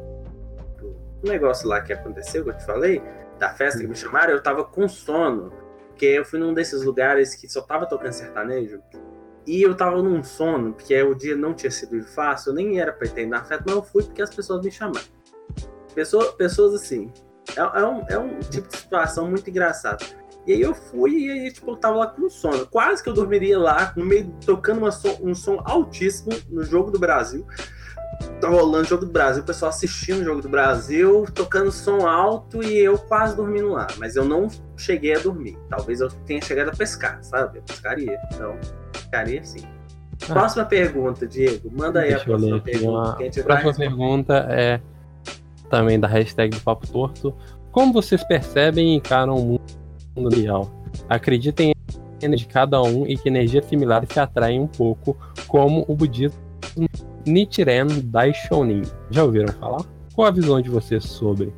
do negócio lá que aconteceu, que eu te falei, da festa que me chamaram, eu tava com sono. Porque eu fui num desses lugares que só tava tocando sertanejo. E eu tava num sono, porque o dia não tinha sido fácil, eu nem era pra ter na festa, mas eu fui porque as pessoas me chamaram. Pessoa, pessoas assim. É, é um, é um tipo de situação muito engraçada. E aí eu fui e aí, tipo, eu tava lá com sono. Quase que eu dormiria lá, no meio, tocando som- um som altíssimo no Jogo do Brasil. Tava rolando o Jogo do Brasil, o pessoal assistindo o Jogo do Brasil, tocando som alto e eu quase dormindo lá. Mas eu não cheguei a dormir. Talvez eu tenha chegado a pescar, sabe? Eu pescaria. Então, pescaria sim. Ah. Próxima pergunta, Diego. Manda aí a próxima pergunta. A próxima pergunta é também da hashtag do Papo Torto. Como vocês percebem e encaram o mundo real? acreditem de cada um e que energias similares se atraem um pouco, como o budismo Nichiren Daishonin. Já ouviram falar? Qual a visão de vocês sobre?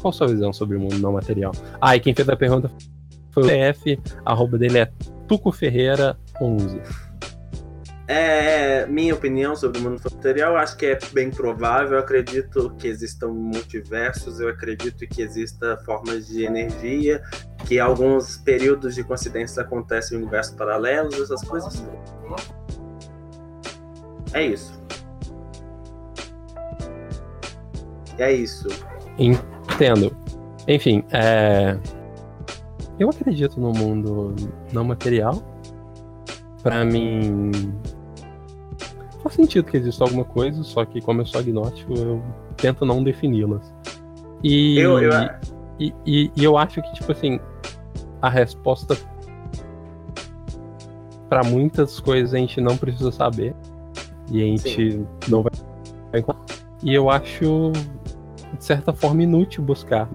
Qual a sua visão sobre o mundo não material? Ah, e quem fez a pergunta foi o TF, arroba dele é Tuco Ferreira 11. É, minha opinião sobre o mundo material, acho que é bem provável. Eu acredito que existam multiversos, eu acredito que exista formas de energia, que alguns períodos de coincidência acontecem em universos paralelos, essas coisas. É isso. É isso. Entendo. Enfim, é... eu acredito no mundo não material. Para mim, faz sentido que exista alguma coisa, só que como eu sou agnóstico, eu tento não defini-las. E Eu- eu- e, e- e eu acho que, tipo assim, a resposta para muitas coisas a gente não precisa saber. E a gente não vai. E eu acho, de certa forma, inútil buscar.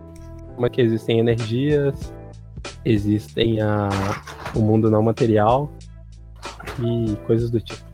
Como é que existem energias, existem a, o mundo não material e coisas do tipo.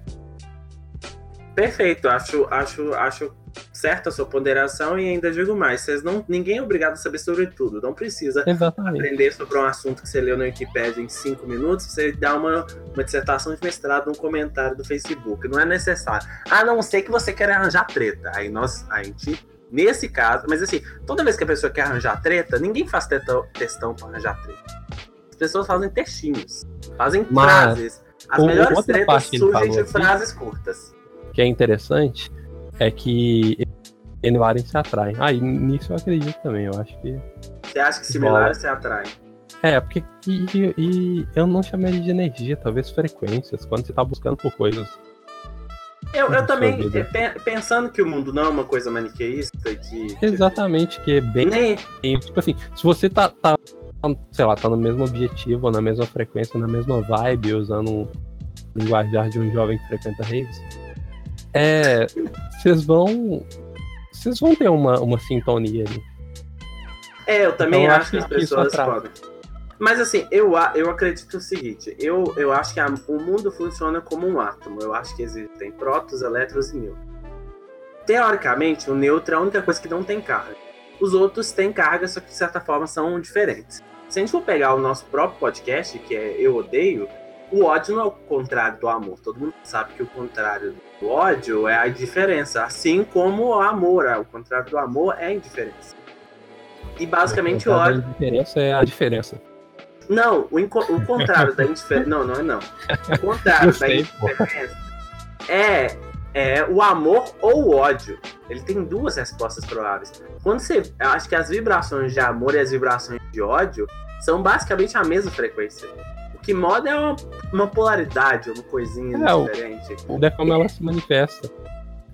Perfeito, acho, acho, acho certa a sua ponderação e ainda digo mais, vocês não, ninguém é obrigado a saber sobre tudo, não precisa Exatamente. aprender sobre um assunto que você leu na Wikipedia em cinco minutos, você dá uma, uma dissertação de mestrado num comentário do Facebook, não é necessário. A não ser que você queira arranjar treta, aí nós, a gente, nesse caso, mas assim, toda vez que a pessoa quer arranjar treta, ninguém faz tetão, textão pra arranjar treta. As pessoas fazem textinhos, fazem Mas, frases. As melhores tretas surgem de frases curtas. Que é interessante é que similares se atraem. Ah, e nisso eu acredito também. Eu acho que. Você acha que similares se atraem? É, porque. E, e- eu não chamaria de energia, talvez frequências, quando você tá buscando por coisas. Eu, eu também, pe- pensando que o mundo não é uma coisa maniqueísta, que. Exatamente, que é bem. Nem, Tipo assim, se você tá, tá, sei lá, tá no mesmo objetivo, na mesma frequência, na mesma vibe, usando um linguajar de um jovem que frequenta raves, é. Vocês vão. Vocês vão ter uma, uma sintonia ali. É, eu também Então, acho que as pessoas podem. Mas assim, eu, eu acredito o seguinte, eu, eu acho que a- o mundo funciona como um átomo. Eu acho que existem prótons, elétrons e nêutrons. Teoricamente, o nêutron é a única coisa que não tem carga. Os outros têm carga, só que de certa forma são diferentes. Se a gente for pegar o nosso próprio podcast, que é Eu Odeio, o ódio não é o contrário do amor. Todo mundo sabe que o contrário do ódio é a indiferença. Assim como o amor, o contrário do amor é a indiferença. E basicamente o a ódio. diferença é a diferença. Não, o, inco- o contrário da indiferença. Não, não é não. O contrário Eu da sei, indiferença é, é o amor ou o ódio. Ele tem duas respostas prováveis. Quando você. Eu acho que as vibrações de amor e as vibrações de ódio são basicamente a mesma frequência. O que muda é uma, uma polaridade, uma coisinha É, o- diferente. É como ela se manifesta.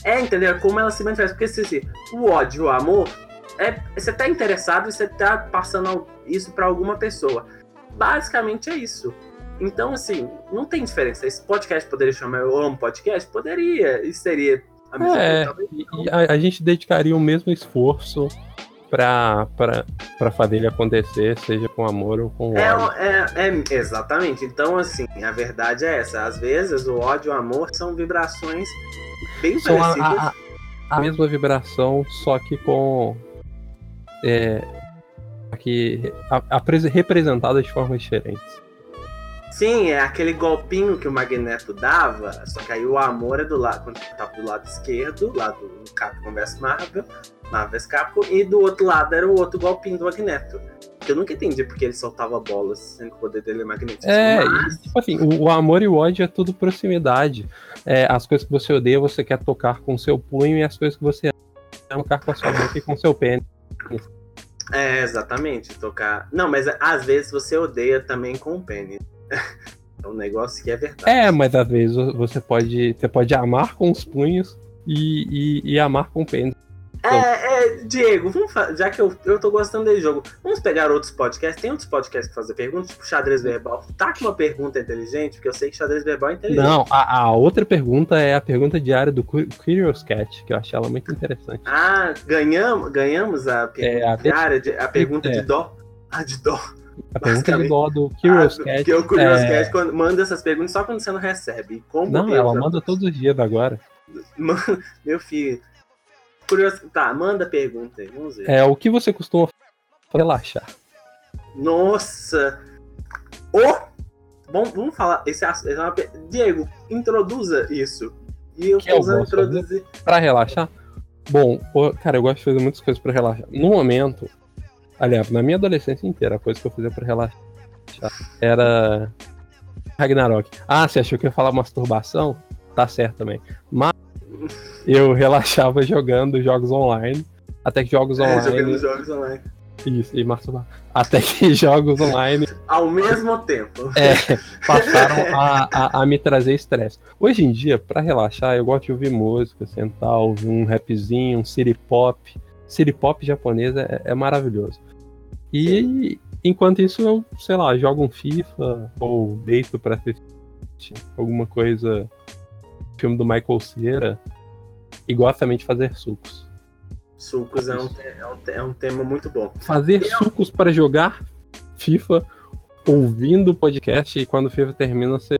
É, entendeu? Como ela se manifesta. Porque se, se o ódio e o amor, é, você tá interessado e você tá passando isso pra alguma pessoa. Basicamente é isso. Então, assim, não tem diferença. Esse podcast poderia chamar Eu Amo Podcast? Poderia. Isso seria a mesma É, coisa. E a, a gente dedicaria o mesmo esforço pra, pra, pra fazer ele acontecer, seja com amor ou com É, ódio. é, é, exatamente. Então, assim, a verdade é essa. Às vezes, o ódio e o amor são vibrações bem São parecidas. a- a- a mesma vibração, só que com. É, que a- apres- representada de formas diferentes. Sim, é aquele golpinho que o Magneto dava, só que aí o amor é do lado, quando tava do lado esquerdo, lado do Capcom vs Marvel, Marvel Capcom, e do outro lado era o outro golpinho do Magneto. Que eu nunca entendi porque ele soltava bolas, que o poder dele é magnético. É, Mas- tipo assim, o, o amor e o ódio é tudo proximidade. É, as coisas que você odeia, você quer tocar com o seu punho, e as coisas que você ama, tocar com a sua boca e com o seu pênis. É, exatamente, tocar. Não, mas às vezes você odeia também com o pênis. É um negócio que é verdade. É, mas às vezes você pode, você pode amar com os punhos e, e, e amar com o pênis. É, é, Diego, já que eu, eu tô gostando desse jogo, vamos pegar outros podcasts. Tem outros podcasts que fazem perguntas, tipo xadrez verbal. Tá com uma pergunta inteligente, porque eu sei que xadrez verbal é inteligente. Não, a, a outra pergunta é a pergunta diária do Cu- Curious Cat, que eu achei ela muito interessante. Ah, ganhamos, ganhamos a pergunta É, a- diária, de- a pergunta É. de dó. Ah, de dó. A pergunta igual a do Curious Ah, Cat. Porque o Curious é, Cat quando manda essas perguntas só quando você não recebe. Como Não, ela manda todos os dias agora. Meu filho. Curioso... Tá, manda pergunta aí, vamos ver. É o que você costuma relaxar. Nossa! Ô! Bom, vamos falar. Esse, esse é uma Diego, introduza isso. E eu eu usando introduzir. Pra relaxar? Bom, cara, eu gosto de fazer muitas coisas pra relaxar. No momento, aliás, na minha adolescência inteira, a coisa que eu fazia pra relaxar era Ragnarok. Ah, você achou que eu ia falar masturbação? Tá certo também. Mas eu relaxava jogando jogos online. Até que jogos É, online. jogando jogos online. Isso, e masturbar. Até que jogos online Ao mesmo tempo. é, passaram a, a, a me trazer estresse. Hoje em dia, pra relaxar, eu gosto de ouvir música, sentar, ouvir um rapzinho, um city pop. City pop japonesa é, é maravilhoso. E enquanto isso, eu, sei lá, jogo um FIFA ou deito pra assistir alguma coisa, filme do Michael Cera, e gosto também de fazer sucos. Sucos é um, é, um, é um tema muito bom. Fazer sucos para jogar FIFA ouvindo podcast e quando o FIFA termina você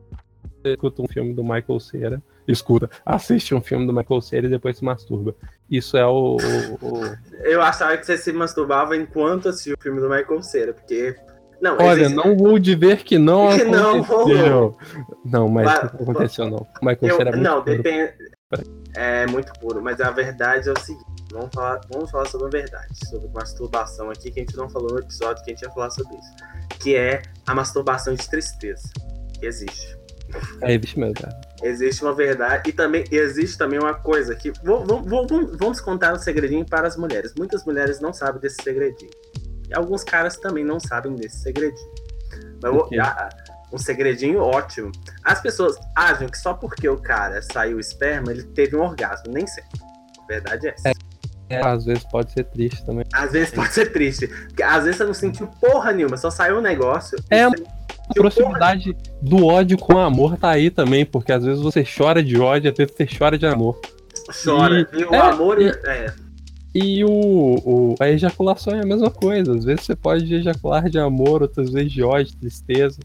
escuta um filme do Michael Cera, escuta, assiste um filme do Michael Cera e depois se masturba. Isso é o, o- o- Eu achava que você se masturbava enquanto assistia o filme do Michael Cera, porque. Não, Olha, existe- não vou dizer que não Que não aconteceu. Não, mas não aconteceu não. Michael Eu- Cera é muito não, puro. depende. É muito puro, mas a verdade é o seguinte: vamos falar, vamos falar sobre a verdade, sobre masturbação aqui, que a gente não falou no episódio que a gente ia falar sobre isso. Que é a masturbação de tristeza. Que existe. É, existe mesmo, cara. Existe uma verdade. E também existe também uma coisa que. vou- vou- vou- vamos contar um segredinho para as mulheres. Muitas mulheres não sabem desse segredinho. E alguns caras também não sabem desse segredinho. Mas eu vou- Ok. ah, um segredinho ótimo. As pessoas acham que só porque o cara saiu esperma, ele teve um orgasmo. Nem sempre. A verdade é essa. É, às vezes pode ser triste também. Às vezes pode ser triste. Porque às vezes você não sentiu porra nenhuma, só saiu um negócio. e É, você A proximidade do ódio com o amor tá aí também, porque às vezes você chora de ódio, às vezes você chora de amor. chora. E, o é, amor. e- é. E o, o- a ejaculação é a mesma coisa. Às vezes você pode ejacular de amor, outras vezes de ódio, tristeza.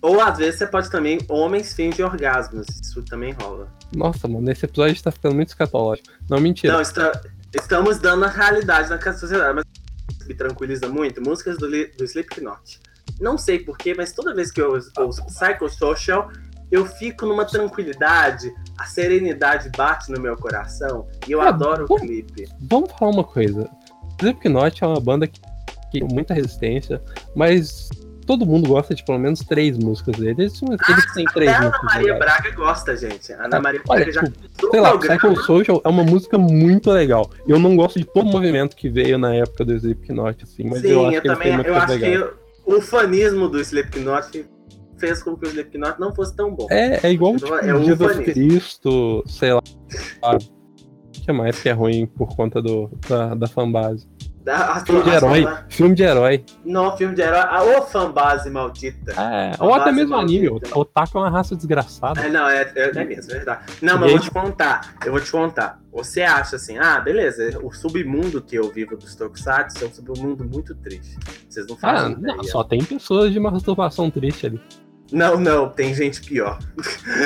Ou às vezes você pode também. Homens fingem orgasmos. Isso também rola. Nossa, mano, esse episódio tá ficando muito escatológico. Não, mentira. Não, está- estamos dando a realidade na sociedade, mas me tranquiliza muito. Músicas do, do Slipknot. Não sei porquê, mas toda vez que eu ouço Psychosocial, eu fico numa tranquilidade, a serenidade bate no meu coração e eu É, adoro o clipe. Vamos falar uma coisa. Slipknot é uma banda que que tem muita resistência, mas todo mundo gosta de pelo menos três músicas deles. Eles, eles têm três Até a Ana Maria. Braga gosta, gente. A Ana Ah, Maria olha, Braga já tipo, Sei lá. Psycho Social é uma música muito legal. Eu não gosto de todo o movimento que veio na época do Slipknot, assim, mas Sim, eu eu, acho que eles têm também. Eu acho legal. que o fanismo do Slipknot fez com que o Slipknot não fosse tão bom. É, é igual tipo, É um Jesus fanismo. Cristo, sei lá. O que mais que é ruim por conta do, da, da fanbase? Da- a- Filme de a- herói. a- Filme de herói. Não, filme de herói. Ah, ô fanbase maldita. É, A ou até mesmo anime. maldita. O Otaku é uma raça desgraçada. É, não, é, é, é mesmo, é verdade. Não, mas eu vou te contar. Eu vou te contar. Você acha assim, ah, beleza, o submundo que eu vivo dos Tokusatsu é um submundo muito triste. Vocês não Ah, fazem ideia. não, só tem pessoas de masturbação triste ali. Não, não, tem gente pior.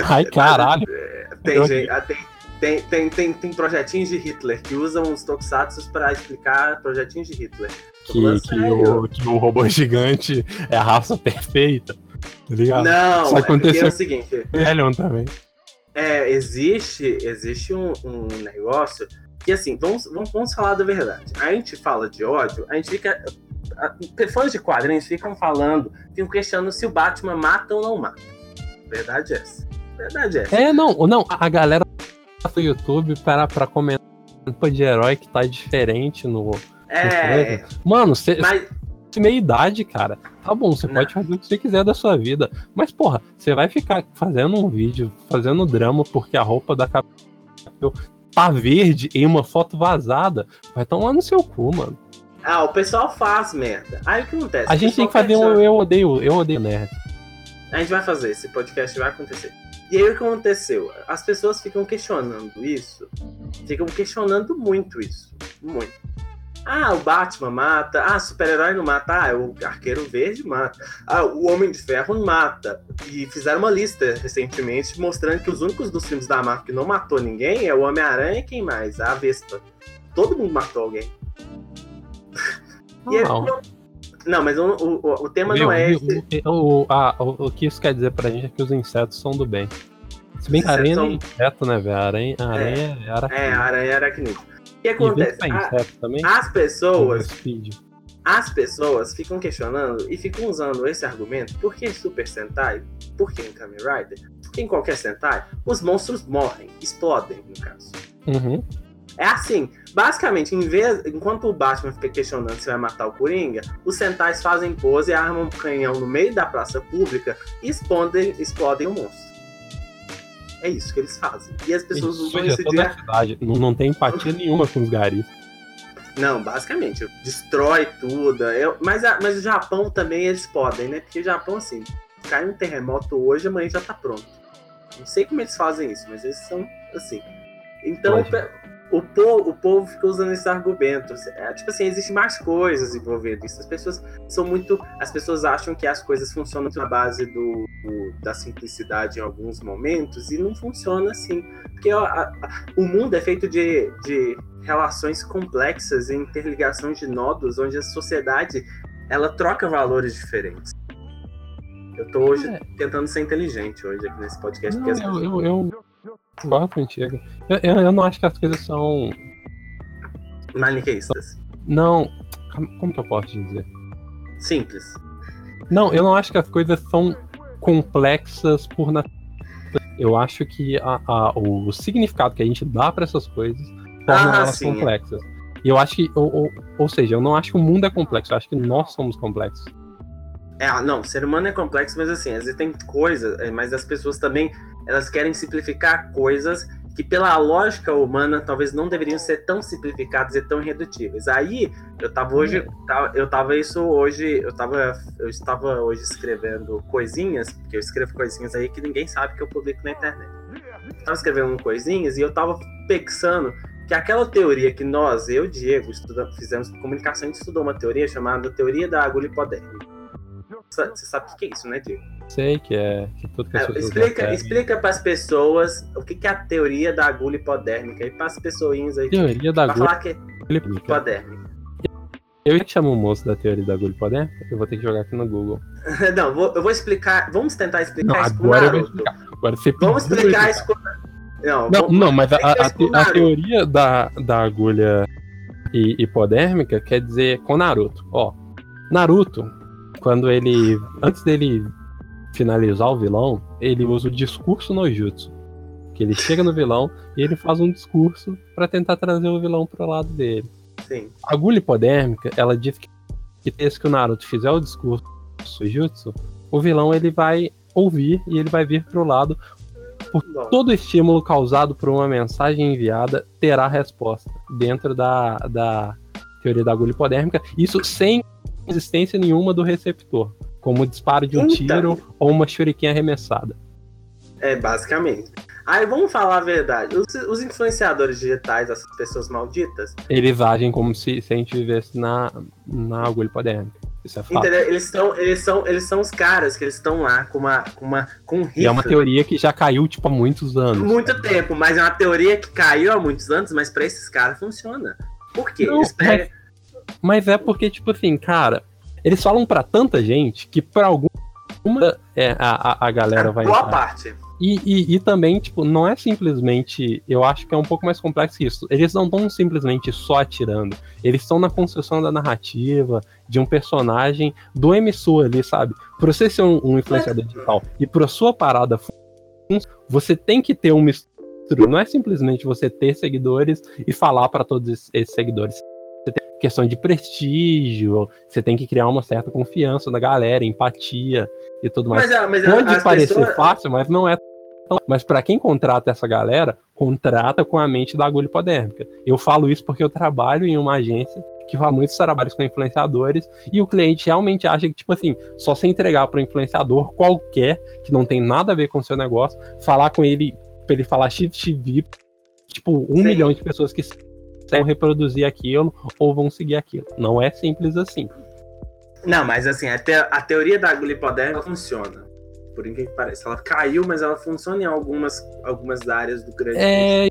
Ai, caralho. Tem Eu- gente. ah, Tem, tem, tem, tem, tem projetinhos de Hitler que usam os Tokusatsu pra explicar projetinhos de Hitler. Que, que, o, que o robô gigante é a raça perfeita. Tá ligado? Não, Isso é porque aconteceu- é o seguinte. Helion também. É, existe, existe um, um negócio que, assim, vamos, vamos, vamos falar da verdade. A gente fala de ódio, a gente fica. Fãs de quadrinhos ficam falando, ficam questionando se o Batman mata ou não mata. Verdade é essa. Verdade é essa. É, não, não, a galera do YouTube para pra comentar de herói que tá diferente no. É, Mano, você mas meia idade, cara. Tá bom, você Não. pode fazer o que você quiser da sua vida. Mas, porra, você vai ficar fazendo um vídeo, fazendo drama porque a roupa da Capitão tá verde em uma foto vazada. Vai tomar no seu cu, mano. Ah, o pessoal faz merda. Aí o que acontece? A gente tem que fazer um Eu Odeio, Eu Odeio Nerd. A gente vai fazer, esse podcast vai acontecer. E aí o que aconteceu? As pessoas ficam questionando isso, ficam questionando muito isso. Muito. Ah, o Batman mata. Ah, super-herói não mata. Ah, o Arqueiro Verde mata. Ah, o Homem de Ferro mata. E fizeram uma lista recentemente mostrando que os únicos dos filmes da Marvel que não matou ninguém é o Homem-Aranha e quem mais? A Vespa. Todo mundo matou alguém. É não. não, mas o, o, o tema não é esse. O, a, o, o que isso quer dizer pra gente é que os insetos são do bem. Se bem que a aranha são... é inseto, né, velho? A aranha, a aranha é, é aracnídeo. É, aranha é aracnídeo. O que acontece? A, as pessoas. As pessoas ficam questionando e ficam usando esse argumento. Por que Super Sentai? Por que em Kamen Rider? Porque em qualquer Sentai, os monstros morrem, explodem, no caso. Uhum. É assim, basicamente, em vez, enquanto o Batman fica questionando se vai matar o Coringa, os Sentais fazem pose, armam um canhão no meio da praça pública e explodem, explodem o monstro. É isso que eles fazem. E as pessoas isso, usam esse dia. Não, não tem empatia nenhuma com os garis. Não, basicamente, destrói tudo. Eu, mas, mas o Japão também eles podem, né? Porque o Japão, assim, cai um terremoto hoje, amanhã já tá pronto. Não sei como eles fazem isso, mas eles são assim. Então, o povo, o povo fica usando esses argumentos. É, tipo assim, existe mais coisas envolvendo isso. As pessoas são muito. As pessoas acham que as coisas funcionam na base do, do da simplicidade em alguns momentos e não funciona assim. Porque ó, a, a, o mundo é feito de, de relações complexas e interligação de nodos, onde a sociedade ela troca valores diferentes. Eu tô hoje é. tentando ser inteligente hoje aqui nesse podcast. Não, eu, eu, eu, Concordo contigo. Eu, eu, eu, não acho que as coisas são. Maniqueístas. Não. Como que eu posso dizer? Simples. Não, eu não acho que as coisas são complexas por natureza. Eu acho que a, a, o significado que a gente dá para essas coisas torna ah, elas sim, complexas. E eu acho que, ou, ou, ou, seja, eu não acho que o mundo é complexo, eu acho que nós somos complexos. É, não, o ser humano é complexo, mas assim, às vezes tem coisas, é, mas as pessoas também elas querem simplificar coisas que pela lógica humana talvez não deveriam ser tão simplificadas e tão irredutíveis. Aí eu tava hoje, eu tava isso hoje, eu tava, eu estava hoje escrevendo coisinhas, porque eu escrevo coisinhas aí que ninguém sabe que eu publico na internet. Eu tava escrevendo coisinhas e eu tava pensando que aquela teoria que nós, eu e Diego, estudamos, fizemos comunicação, a gente estudou uma teoria chamada teoria da agulha hipodérmica. Você sabe o que é isso, né, Diego? Sei que é. Que tudo que é, explica explica para as pessoas o que, que é a teoria da agulha hipodérmica e para as pessoinhas aí. Teoria da agulha falar que é hipodérmica. Eu que chamo o moço da teoria da agulha hipodérmica, eu vou ter que jogar aqui no Google. não, vou, eu vou explicar. Vamos tentar explicar não, isso agora eu vou explicar. Agora você vamos explicar isso. Não, não, não, mas a, a, a, teoria da, da agulha hipodérmica quer dizer com Naruto. Ó, Naruto, quando ele. Antes dele finalizar o vilão, ele usa o discurso no jutsu. Que ele chega no vilão e ele faz um discurso para tentar trazer o vilão pro lado dele. Sim. A agulha hipodérmica, ela diz que, que desde que o Naruto fizer o discurso no jutsu, o vilão ele vai ouvir e ele vai vir pro lado. Por todo estímulo causado por uma mensagem enviada terá resposta dentro da, da teoria da agulha hipodérmica. Isso sem existência nenhuma do receptor como o disparo de um então, tiro ou uma shuriken arremessada. É, basicamente. Aí vamos falar a verdade. Os, os, influenciadores digitais, essas pessoas malditas. Eles agem como se, se a gente vivesse na, na agulha hipodérmica. Isso é fato. Entendeu? Eles, estão, eles, são, eles são os caras que eles estão lá com uma, com uma com um E é uma teoria que já caiu, tipo, há muitos anos. Muito tempo, mas é uma teoria que caiu há muitos anos, mas pra esses caras funciona. Por quê? Não, mas, mas é porque, tipo assim, cara, eles falam para tanta gente que para alguma é, a, a, galera vai. Boa parte. E, e, e, também, tipo, não é simplesmente. Eu acho que é um pouco mais complexo que isso. Eles não estão simplesmente só atirando. Eles estão na construção da narrativa, de um personagem do emissor ali, sabe? Pra você ser um, um influenciador digital e pra sua parada você tem que ter um mistura. Não é simplesmente você ter seguidores e falar para todos esses seguidores questão de prestígio, você tem que criar uma certa confiança na galera, empatia e tudo mais. Mas, é, mas Pode parecer pessoas... fácil, mas não é tão. Mas para quem contrata essa galera, contrata com a mente da agulha hipodérmica. Eu falo isso porque eu trabalho em uma agência que faz muitos trabalhos com influenciadores e o cliente realmente acha que, tipo assim, só se entregar para um influenciador qualquer, que não tem nada a ver com o seu negócio, falar com ele, para ele falar XXV, tipo, um Sim. milhão de pessoas que vão reproduzir aquilo ou vão seguir aquilo. Não é simples assim. Não, mas assim, a, te a teoria da agulha hipodérmica funciona. Por incrível que pareça. Ela caiu, mas ela funciona em algumas, algumas áreas do grande. É.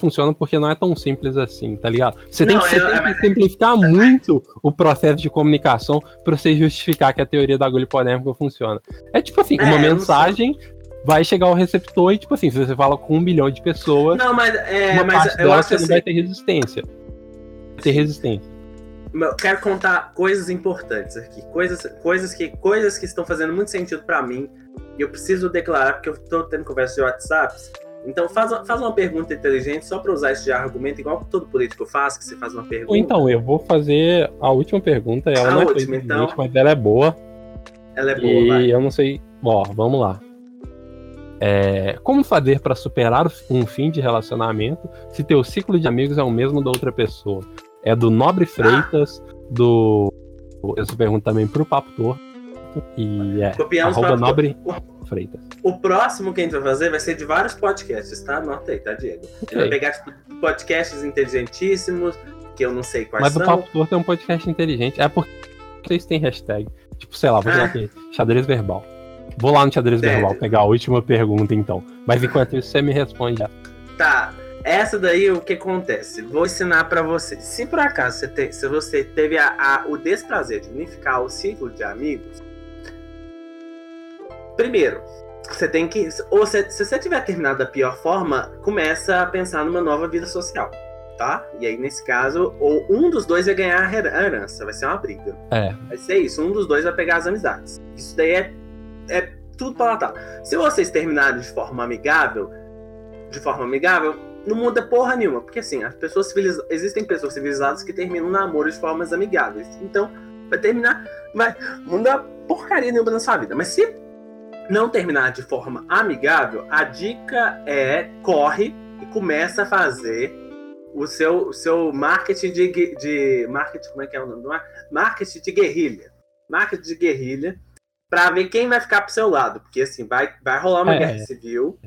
Funciona porque não é tão simples assim, tá ligado? Você Não, tem que, você eu- tem que simplificar muito o processo de comunicação pra você justificar que a teoria da agulha hipodérmica funciona. É tipo assim, É, uma eu mensagem vai chegar ao receptor e, tipo assim, se você fala com um bilhão de pessoas, Não, mas, é, uma mas parte eu dela acho você não assim. vai ter resistência. Vai ter resistência. Eu quero contar coisas importantes aqui, coisas, coisas que coisas que estão fazendo muito sentido pra mim e eu preciso declarar porque eu tô tendo conversa de WhatsApp. Então faz, uma- faz uma pergunta inteligente só pra usar esse argumento igual que todo político faz, que você faz uma pergunta. Ou então, eu vou fazer a última pergunta, ela A não é última, então. mas ela é boa. Ela é boa, e vai. eu não sei. Ó, vamos lá. É, como fazer para superar um fim de relacionamento se teu ciclo de amigos é o mesmo da outra pessoa? É do Nobre Freitas, do. Essa pergunta também pro Papo Torto. E é. Copiamos arroba Nobre Freitas. O próximo que a gente vai fazer vai ser de vários podcasts, tá? Anota aí, tá, Diego? Ele vai pegar tipo, podcasts inteligentíssimos, que eu não sei quais Mas o são. Papo Torto é um podcast inteligente. É porque vocês têm hashtag. Tipo, sei lá, vou Ah. lá aqui, xadrez verbal. Vou lá no xadrez Certo. verbal pegar a última pergunta, então. Mas enquanto isso, você me responde já. Tá. Essa daí, o que acontece? Vou ensinar pra você. Se por acaso você, tem, se você teve a- a- o desprazer de unificar o ciclo de amigos, primeiro, você tem que. Ou se, se você tiver terminado da pior forma, começa a pensar numa nova vida social. Tá? E aí, nesse caso, ou um dos dois vai ganhar a herança, vai ser uma briga. É. Vai ser isso, um dos dois vai pegar as amizades. Isso daí é, é tudo palatável. Se vocês terminarem de forma amigável, de forma amigável, não muda porra nenhuma. Porque assim, as pessoas civilizadas. Existem pessoas civilizadas que terminam namoro de formas amigáveis. Então, vai terminar. Vai mudar porcaria nenhuma na sua vida. Mas se não terminar de forma amigável, a dica é corre e começa a fazer o seu, o seu marketing de, de. Marketing, como é que é o nome do mar? Marketing de guerrilha. Marketing de guerrilha. Pra ver quem vai ficar pro seu lado. Porque assim, vai, vai rolar uma É. guerra civil.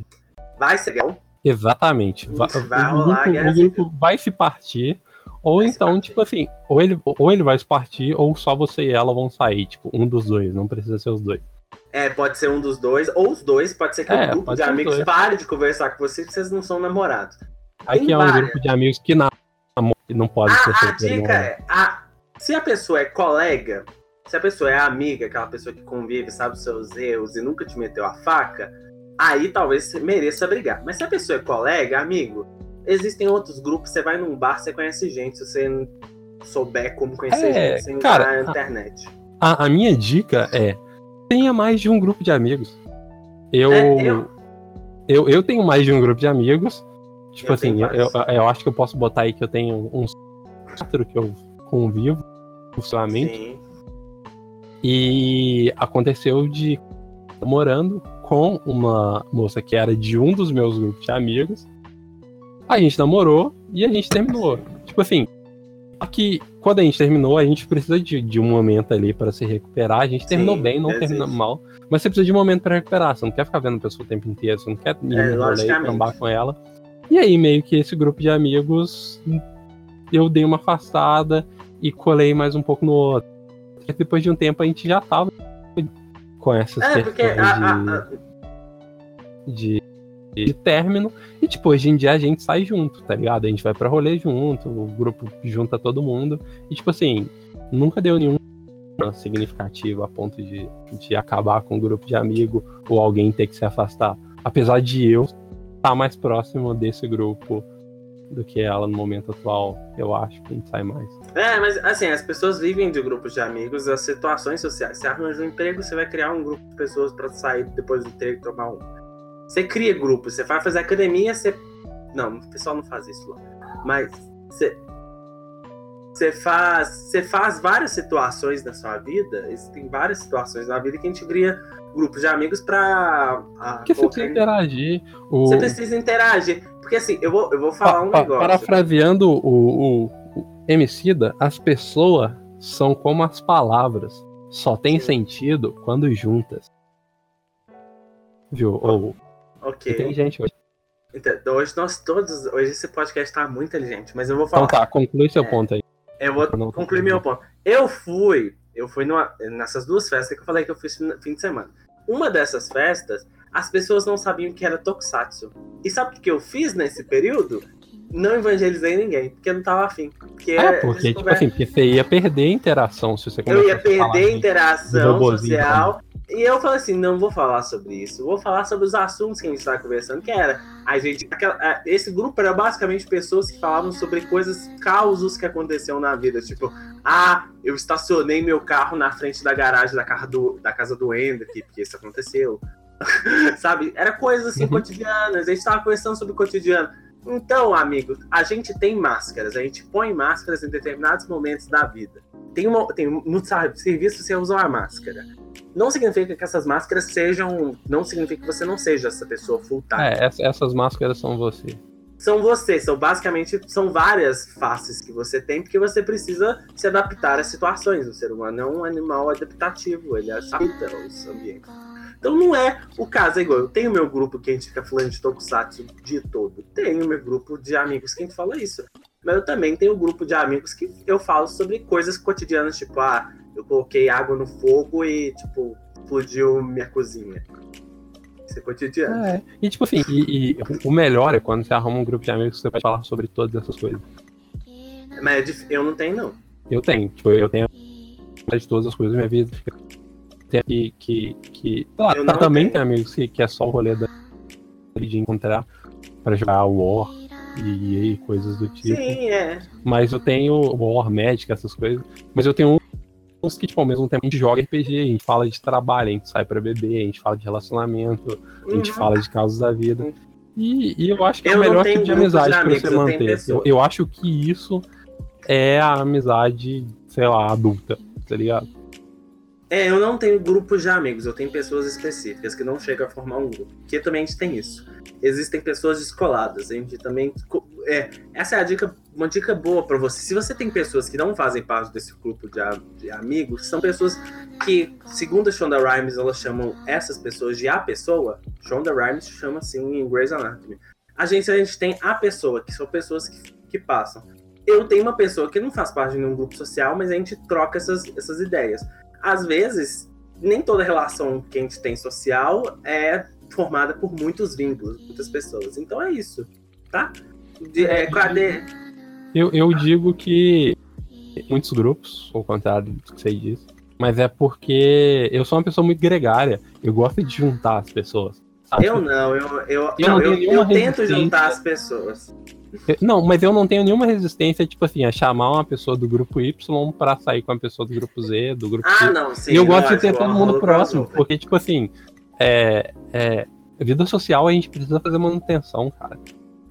Vai ser legal. Exatamente. Va- Vai o rolar a grupo, guerra o grupo vai se partir. Ou Vai então, partir. tipo assim, ou ele, ou ele vai se partir, ou só você e ela vão sair. Tipo, um dos dois, não precisa ser os dois. É, pode ser um dos dois, ou os dois, pode ser que É, o grupo de ser os amigos pare de conversar com vocês, vocês não são namorados. Aí Tem que é um várias. grupo de amigos que e não pode ser A, a solteiro, dica não. é, a- se a pessoa é colega, se a pessoa é amiga, aquela pessoa que convive, sabe os seus erros e nunca te meteu a faca, aí talvez você mereça brigar. Mas se a pessoa é colega, amigo, existem outros grupos, você vai num bar, você conhece gente, se você não souber como conhecer É, gente, sem cara, usar a internet. A, a minha dica é: tenha mais de um grupo de amigos. Eu, É, eu... eu- Eu, tenho mais de um grupo de amigos. Tipo Eu assim, eu, eu, eu acho que eu posso botar aí que eu tenho uns quatro que eu convivo profissionalmente. Sim. E aconteceu de namorando com uma moça que era de um dos meus grupos de amigos. A gente namorou e a gente terminou. Tipo assim, que quando a gente terminou, a gente precisa de, de um momento ali para se recuperar. A gente terminou Sim, bem, não terminou mal. Mas você precisa de um momento para recuperar. Você não quer ficar vendo a pessoa o tempo inteiro, você não quer ir É, rolê, trombar com ela. E aí, meio que esse grupo de amigos, eu dei uma afastada e colei mais um pouco no outro. Depois de um tempo a gente já tava com essas É, porque questões a- a- a- de, de, de término. E, tipo, hoje em dia a gente sai junto, tá ligado? A gente vai pra rolê junto, o grupo junta todo mundo. E, tipo assim, nunca deu nenhum significativo a ponto de, de acabar com um grupo de amigo ou alguém ter que se afastar. Apesar de eu estar mais próximo desse grupo do que ela no momento atual, eu acho que a gente sai mais. É, mas assim, as pessoas vivem de grupos de amigos, as situações sociais. Você arranja um emprego, você vai criar um grupo de pessoas pra sair depois do emprego e tomar um. Você cria grupos, você vai fazer academia, você. Não, o pessoal não faz isso lá. Mas você. Você faz, você faz várias situações na sua vida, existem várias situações na vida que a gente cria grupos de amigos pra. ah, Porque você precisa em- interagir. O, Você precisa interagir. Porque assim, eu vou, eu vou falar Pa- um negócio. Parafraseando o, o, o Emicida, as pessoas são como as palavras. Só tem sentido quando juntas. Viu? Ou Ok. tem gente hoje. Então, hoje nós todos. Hoje esse podcast tá muito inteligente, mas eu vou Então falar. tá, conclui seu É. ponto aí. eu vou concluir meu ponto. Eu fui. Eu fui numa- nessas duas festas que eu falei que eu fiz no fim de semana. Uma dessas festas, as pessoas não sabiam que era Tokusatsu. E sabe o que eu fiz nesse período? Não evangelizei ninguém, porque eu não tava afim. Porque É, porque, tipo assim, porque você ia perder a interação se você eu ia perder a interação robozinho social. E eu falei assim, não vou falar sobre isso. Vou falar sobre os assuntos que a gente estava conversando, que era a gente. aquela- esse grupo era basicamente pessoas que falavam sobre coisas, causos que aconteceram na vida. Tipo, ah, eu estacionei meu carro na frente da garagem da, casa do, da casa do Hendrick, porque isso aconteceu. Sabe? Era coisas assim Uhum. cotidianas. A gente estava conversando sobre o cotidiano. Então, amigo, a gente tem máscaras, a gente põe máscaras em determinados momentos da vida. Tem, uma, tem no serviço você usa uma máscara. Não significa que essas máscaras sejam. Não significa que você não seja essa pessoa full time. É, essa- essas máscaras são você. São você, são basicamente são várias faces que você tem, porque você precisa se adaptar às situações. O ser humano é um animal adaptativo, ele adapta os ambientes. Então não é o caso, é igual. Eu tenho meu grupo que a gente fica falando de Tokusatsu o dia todo. Tenho meu grupo de amigos que a gente fala isso. Mas eu também tenho um grupo de amigos que eu falo sobre coisas cotidianas, tipo, ah, eu coloquei água no fogo e, tipo, explodiu minha cozinha. Isso é cotidiano. É. E tipo assim, e, e o melhor é quando você arruma um grupo de amigos que você pode falar sobre todas essas coisas. Mas é eu não tenho, não. Eu tenho, tipo, eu tenho de todas as coisas da minha vida. Tem que. que, que lá, tá, também tenho. tem amigos que, que é só o rolê da, de encontrar pra jogar War e, e coisas do tipo. Sim, é. Mas eu tenho War, Magic, essas coisas. Mas eu tenho uns que, tipo, ao mesmo tempo a gente joga RPG, a gente fala de trabalho, a gente sai pra beber, a gente fala de relacionamento, a gente Uhum. fala de causas da vida. E, e eu acho que é Eu o não melhor tipo de amizade pra amigos, você manter. Eu, pessoas. eu acho que isso é a amizade, sei lá, adulta, tá ligado? É, eu não tenho grupos de amigos, eu tenho pessoas específicas que não chegam a formar um grupo. Porque também a gente tem isso. Existem pessoas descoladas, a gente também. É, essa é a dica, uma dica boa pra você. Se você tem pessoas que não fazem parte desse grupo de, de amigos, são pessoas que, segundo a Shonda Rhimes, elas chamam essas pessoas de a pessoa. Shonda Rhimes chama assim em Grey's Anatomy. A gente, a gente tem a pessoa, que são pessoas que, que passam. Eu tenho uma pessoa que não faz parte de nenhum grupo social, mas a gente troca essas, essas ideias às vezes, nem toda relação que a gente tem social é formada por muitos vínculos, muitas pessoas. Então é isso, tá? De, é, cadê? Eu, eu digo que muitos grupos, ao contrário do que você disse, mas é porque eu sou uma pessoa muito gregária. Eu gosto de juntar as pessoas. sabe? Eu não, eu, eu, Eu não, não eu, eu tento juntar as pessoas. Não, mas eu não tenho nenhuma resistência, tipo assim, a chamar uma pessoa do grupo Y pra sair com a pessoa do grupo Z, do grupo Ah, X. não, sim. e eu gosto de ter todo mundo próximo, porque, tipo assim, é, é, vida social a gente precisa fazer manutenção, cara.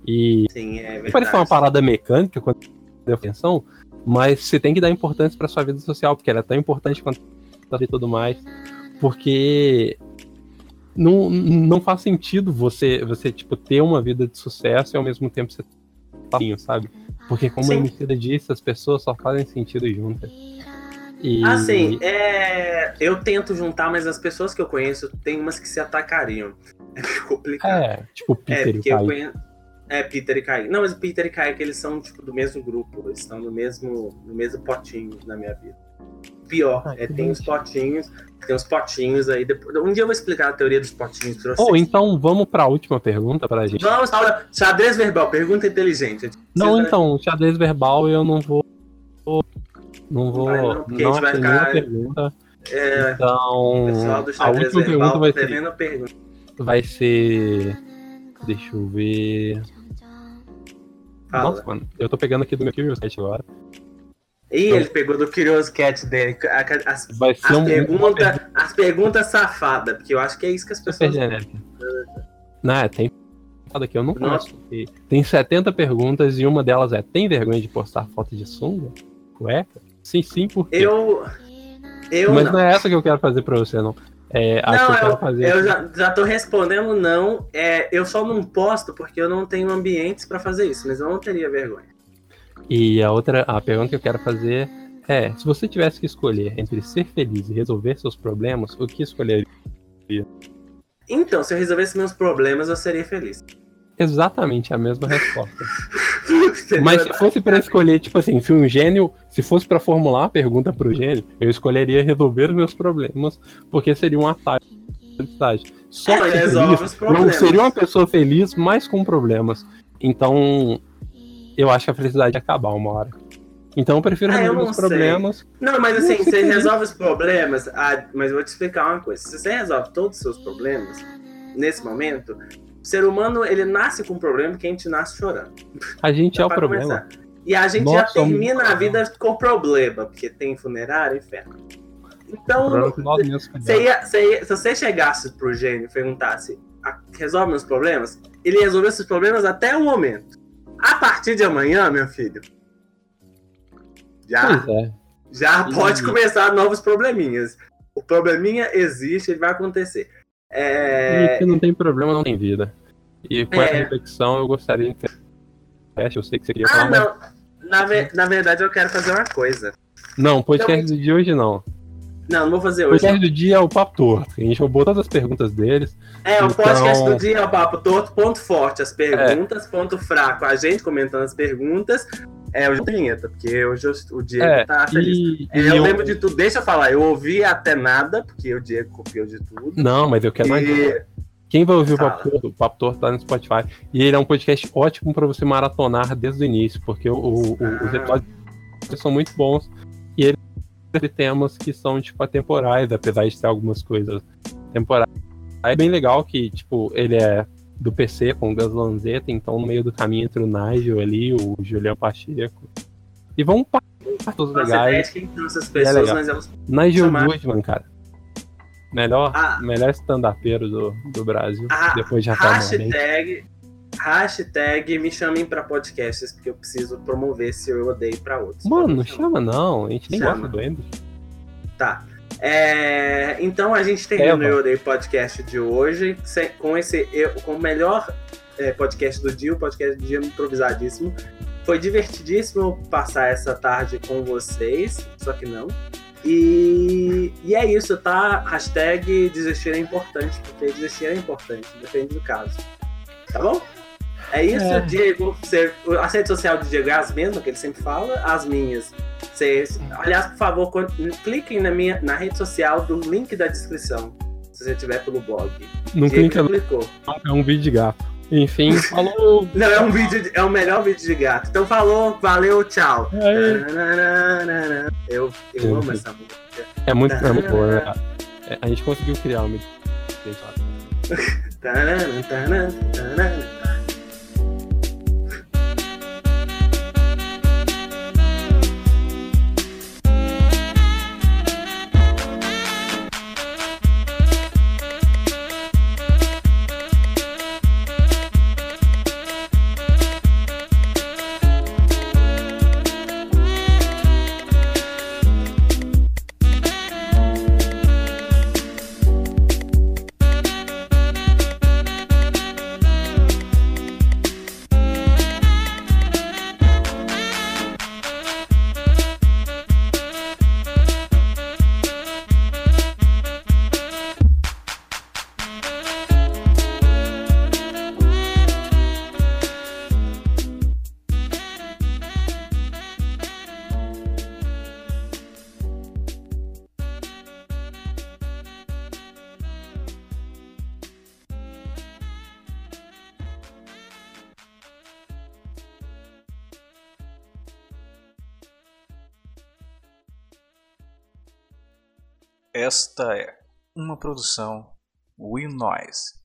E Sim, é verdade. ser uma parada mecânica quando deu atenção, mas você tem que dar importância pra sua vida social, porque ela é tão importante quanto e tudo mais. Porque não, não faz sentido você, você, tipo, ter uma vida de sucesso e ao mesmo tempo você sozinho, sabe? Porque como Sim. a Emicida disse, as pessoas só fazem sentido juntas. E... Assim, é, eu tento juntar, mas as pessoas que eu conheço, tem umas que se atacariam. É complicado. É, tipo, É, Peter e porque eu conheço. É, Peter e Kaique. Não, mas Peter e Kaique, eles são, tipo, do mesmo grupo. Eles estão no mesmo, no mesmo potinho na minha vida. Pior, Ah, é, tem os potinhos, tem os potinhos aí. Depois, um dia eu vou explicar a teoria dos potinhos pra vocês. Ou então vamos pra última pergunta pra gente. Vamos para xadrez verbal, pergunta inteligente. Não, Precisa- então, xadrez verbal eu não vou. Não vou. Vai Não, não, porque a gente vai ficar- pergunta. É, Então, pessoal do a última verbal pergunta vai ser, devendo pergunta. vai ser. Deixa eu ver. Fala. Nossa, mano, eu tô pegando aqui do meu Curious Cat agora. Ih, ele pegou do Curious Cat dele. As, Vai ser as, um, uma pergunta, as perguntas safadas, porque eu acho que é isso que as pessoas. Não, é, tem. Aqui, eu não Nossa. posso. Tem 70 perguntas e uma delas é: tem vergonha de postar foto de sunga? Cueca? Sim, sim, por quê? Eu. Eu Mas não. não. é essa que eu quero fazer pra você, não. É, Não, eu, eu já, já tô respondendo não. É, eu só não posto porque eu não tenho ambientes pra fazer isso, mas eu não teria vergonha. E a outra, a pergunta que eu quero fazer é: se você tivesse que escolher entre ser feliz e resolver seus problemas, o que escolheria? Então, se eu resolvesse meus problemas, eu seria feliz. Exatamente a mesma resposta. Mas se fosse para escolher, tipo assim, se um gênio, se fosse para formular a pergunta pro gênio, eu escolheria resolver os meus problemas, porque seria um atalho felicidade. Só É, que resolve feliz, não seria uma pessoa feliz, mas com problemas. Então, eu acho que a felicidade ia acabar uma hora. Então eu prefiro Ah, resolver não os problemas. Não, mas assim, você resolve os problemas. Ah, mas eu vou te explicar uma coisa. Se você resolve todos os seus problemas, nesse momento, o ser humano ele nasce com um problema que a gente nasce chorando. A gente é o problema. começar. E a gente Nós já somos termina a vida com problema, porque tem funerário e inferno. Então, você ia- você ia- se você chegasse pro gênio e perguntasse, "Ah, resolve meus problemas, ele ia resolver esses problemas até o momento. A partir de amanhã, meu filho, já, é. já pode começar novos probleminhas. O probleminha existe, ele vai acontecer. E É, se não tem problema, não tem vida. E com É. essa reflexão, eu gostaria de ter. Eu sei que você queria Ah, falar. mas- não. Na, ve- na verdade, eu quero fazer uma coisa. Não, podcast do dia hoje não. Não, não vou fazer O hoje. podcast do dia é o Papo Torto. A gente roubou todas as perguntas deles. É, o Então- podcast do dia é o papo torto, ponto forte, as perguntas, ponto fraco, a gente comentando as perguntas. É o Vinheta, porque hoje o- o Diego É, tá feliz. E, É, eu, eu- lembro de tudo, deixa eu falar, eu ouvi até nada, porque o Diego copiou de tudo. Não, mas eu quero mais. E, Quem vai ouvir o Papo Torto, o Papo Torto tá no Spotify. E ele é um podcast ótimo pra você maratonar desde o início, porque o, o- o- Ah. os episódios são muito bons. E ele tem temas que são, tipo, atemporais, apesar de ter algumas coisas temporais. Aí é bem legal que, tipo, ele é do PC com o Gus Lanzetta, então no meio do caminho entre o Nigel ali, o Julian Pacheco. E vão para os legais. quem são essas pessoas, legal. mas elas. Nigel chamar- Goodman, cara. Melhor, Ah. melhor stand-upeiro do, do Brasil, Ah, depois de Rafael Morente. Hashtag, hashtag me chamem pra podcasts, porque eu preciso promover se eu odeio pra outros. Mano, não chama não, a gente nem Chama. gosta do Ender. Tá. É, então a gente termina Eva. o Odeio Podcast de hoje com esse eu- com o melhor é, podcast do dia, o podcast do dia improvisadíssimo. Foi divertidíssimo passar essa tarde com vocês, só que não. E, e é isso, tá? Hashtag desistir é importante, porque desistir é importante, depende do caso. Tá bom? É isso, É. Diego. Você, a rede social do Diego é as mesmas que ele sempre fala, as minhas. Aliás, por favor, cliquem na, minha, na rede social do link da descrição, se você tiver pelo blog. Não Diego clica clicou. é um vídeo de gato. Enfim, falou! Não, é um vídeo, de- é o melhor vídeo de gato. Então falou, valeu, tchau. Tananana. Eu, eu Sim, amo essa música. É muito, é muito boa, né? É, a gente conseguiu criar é uma produção Will Noise.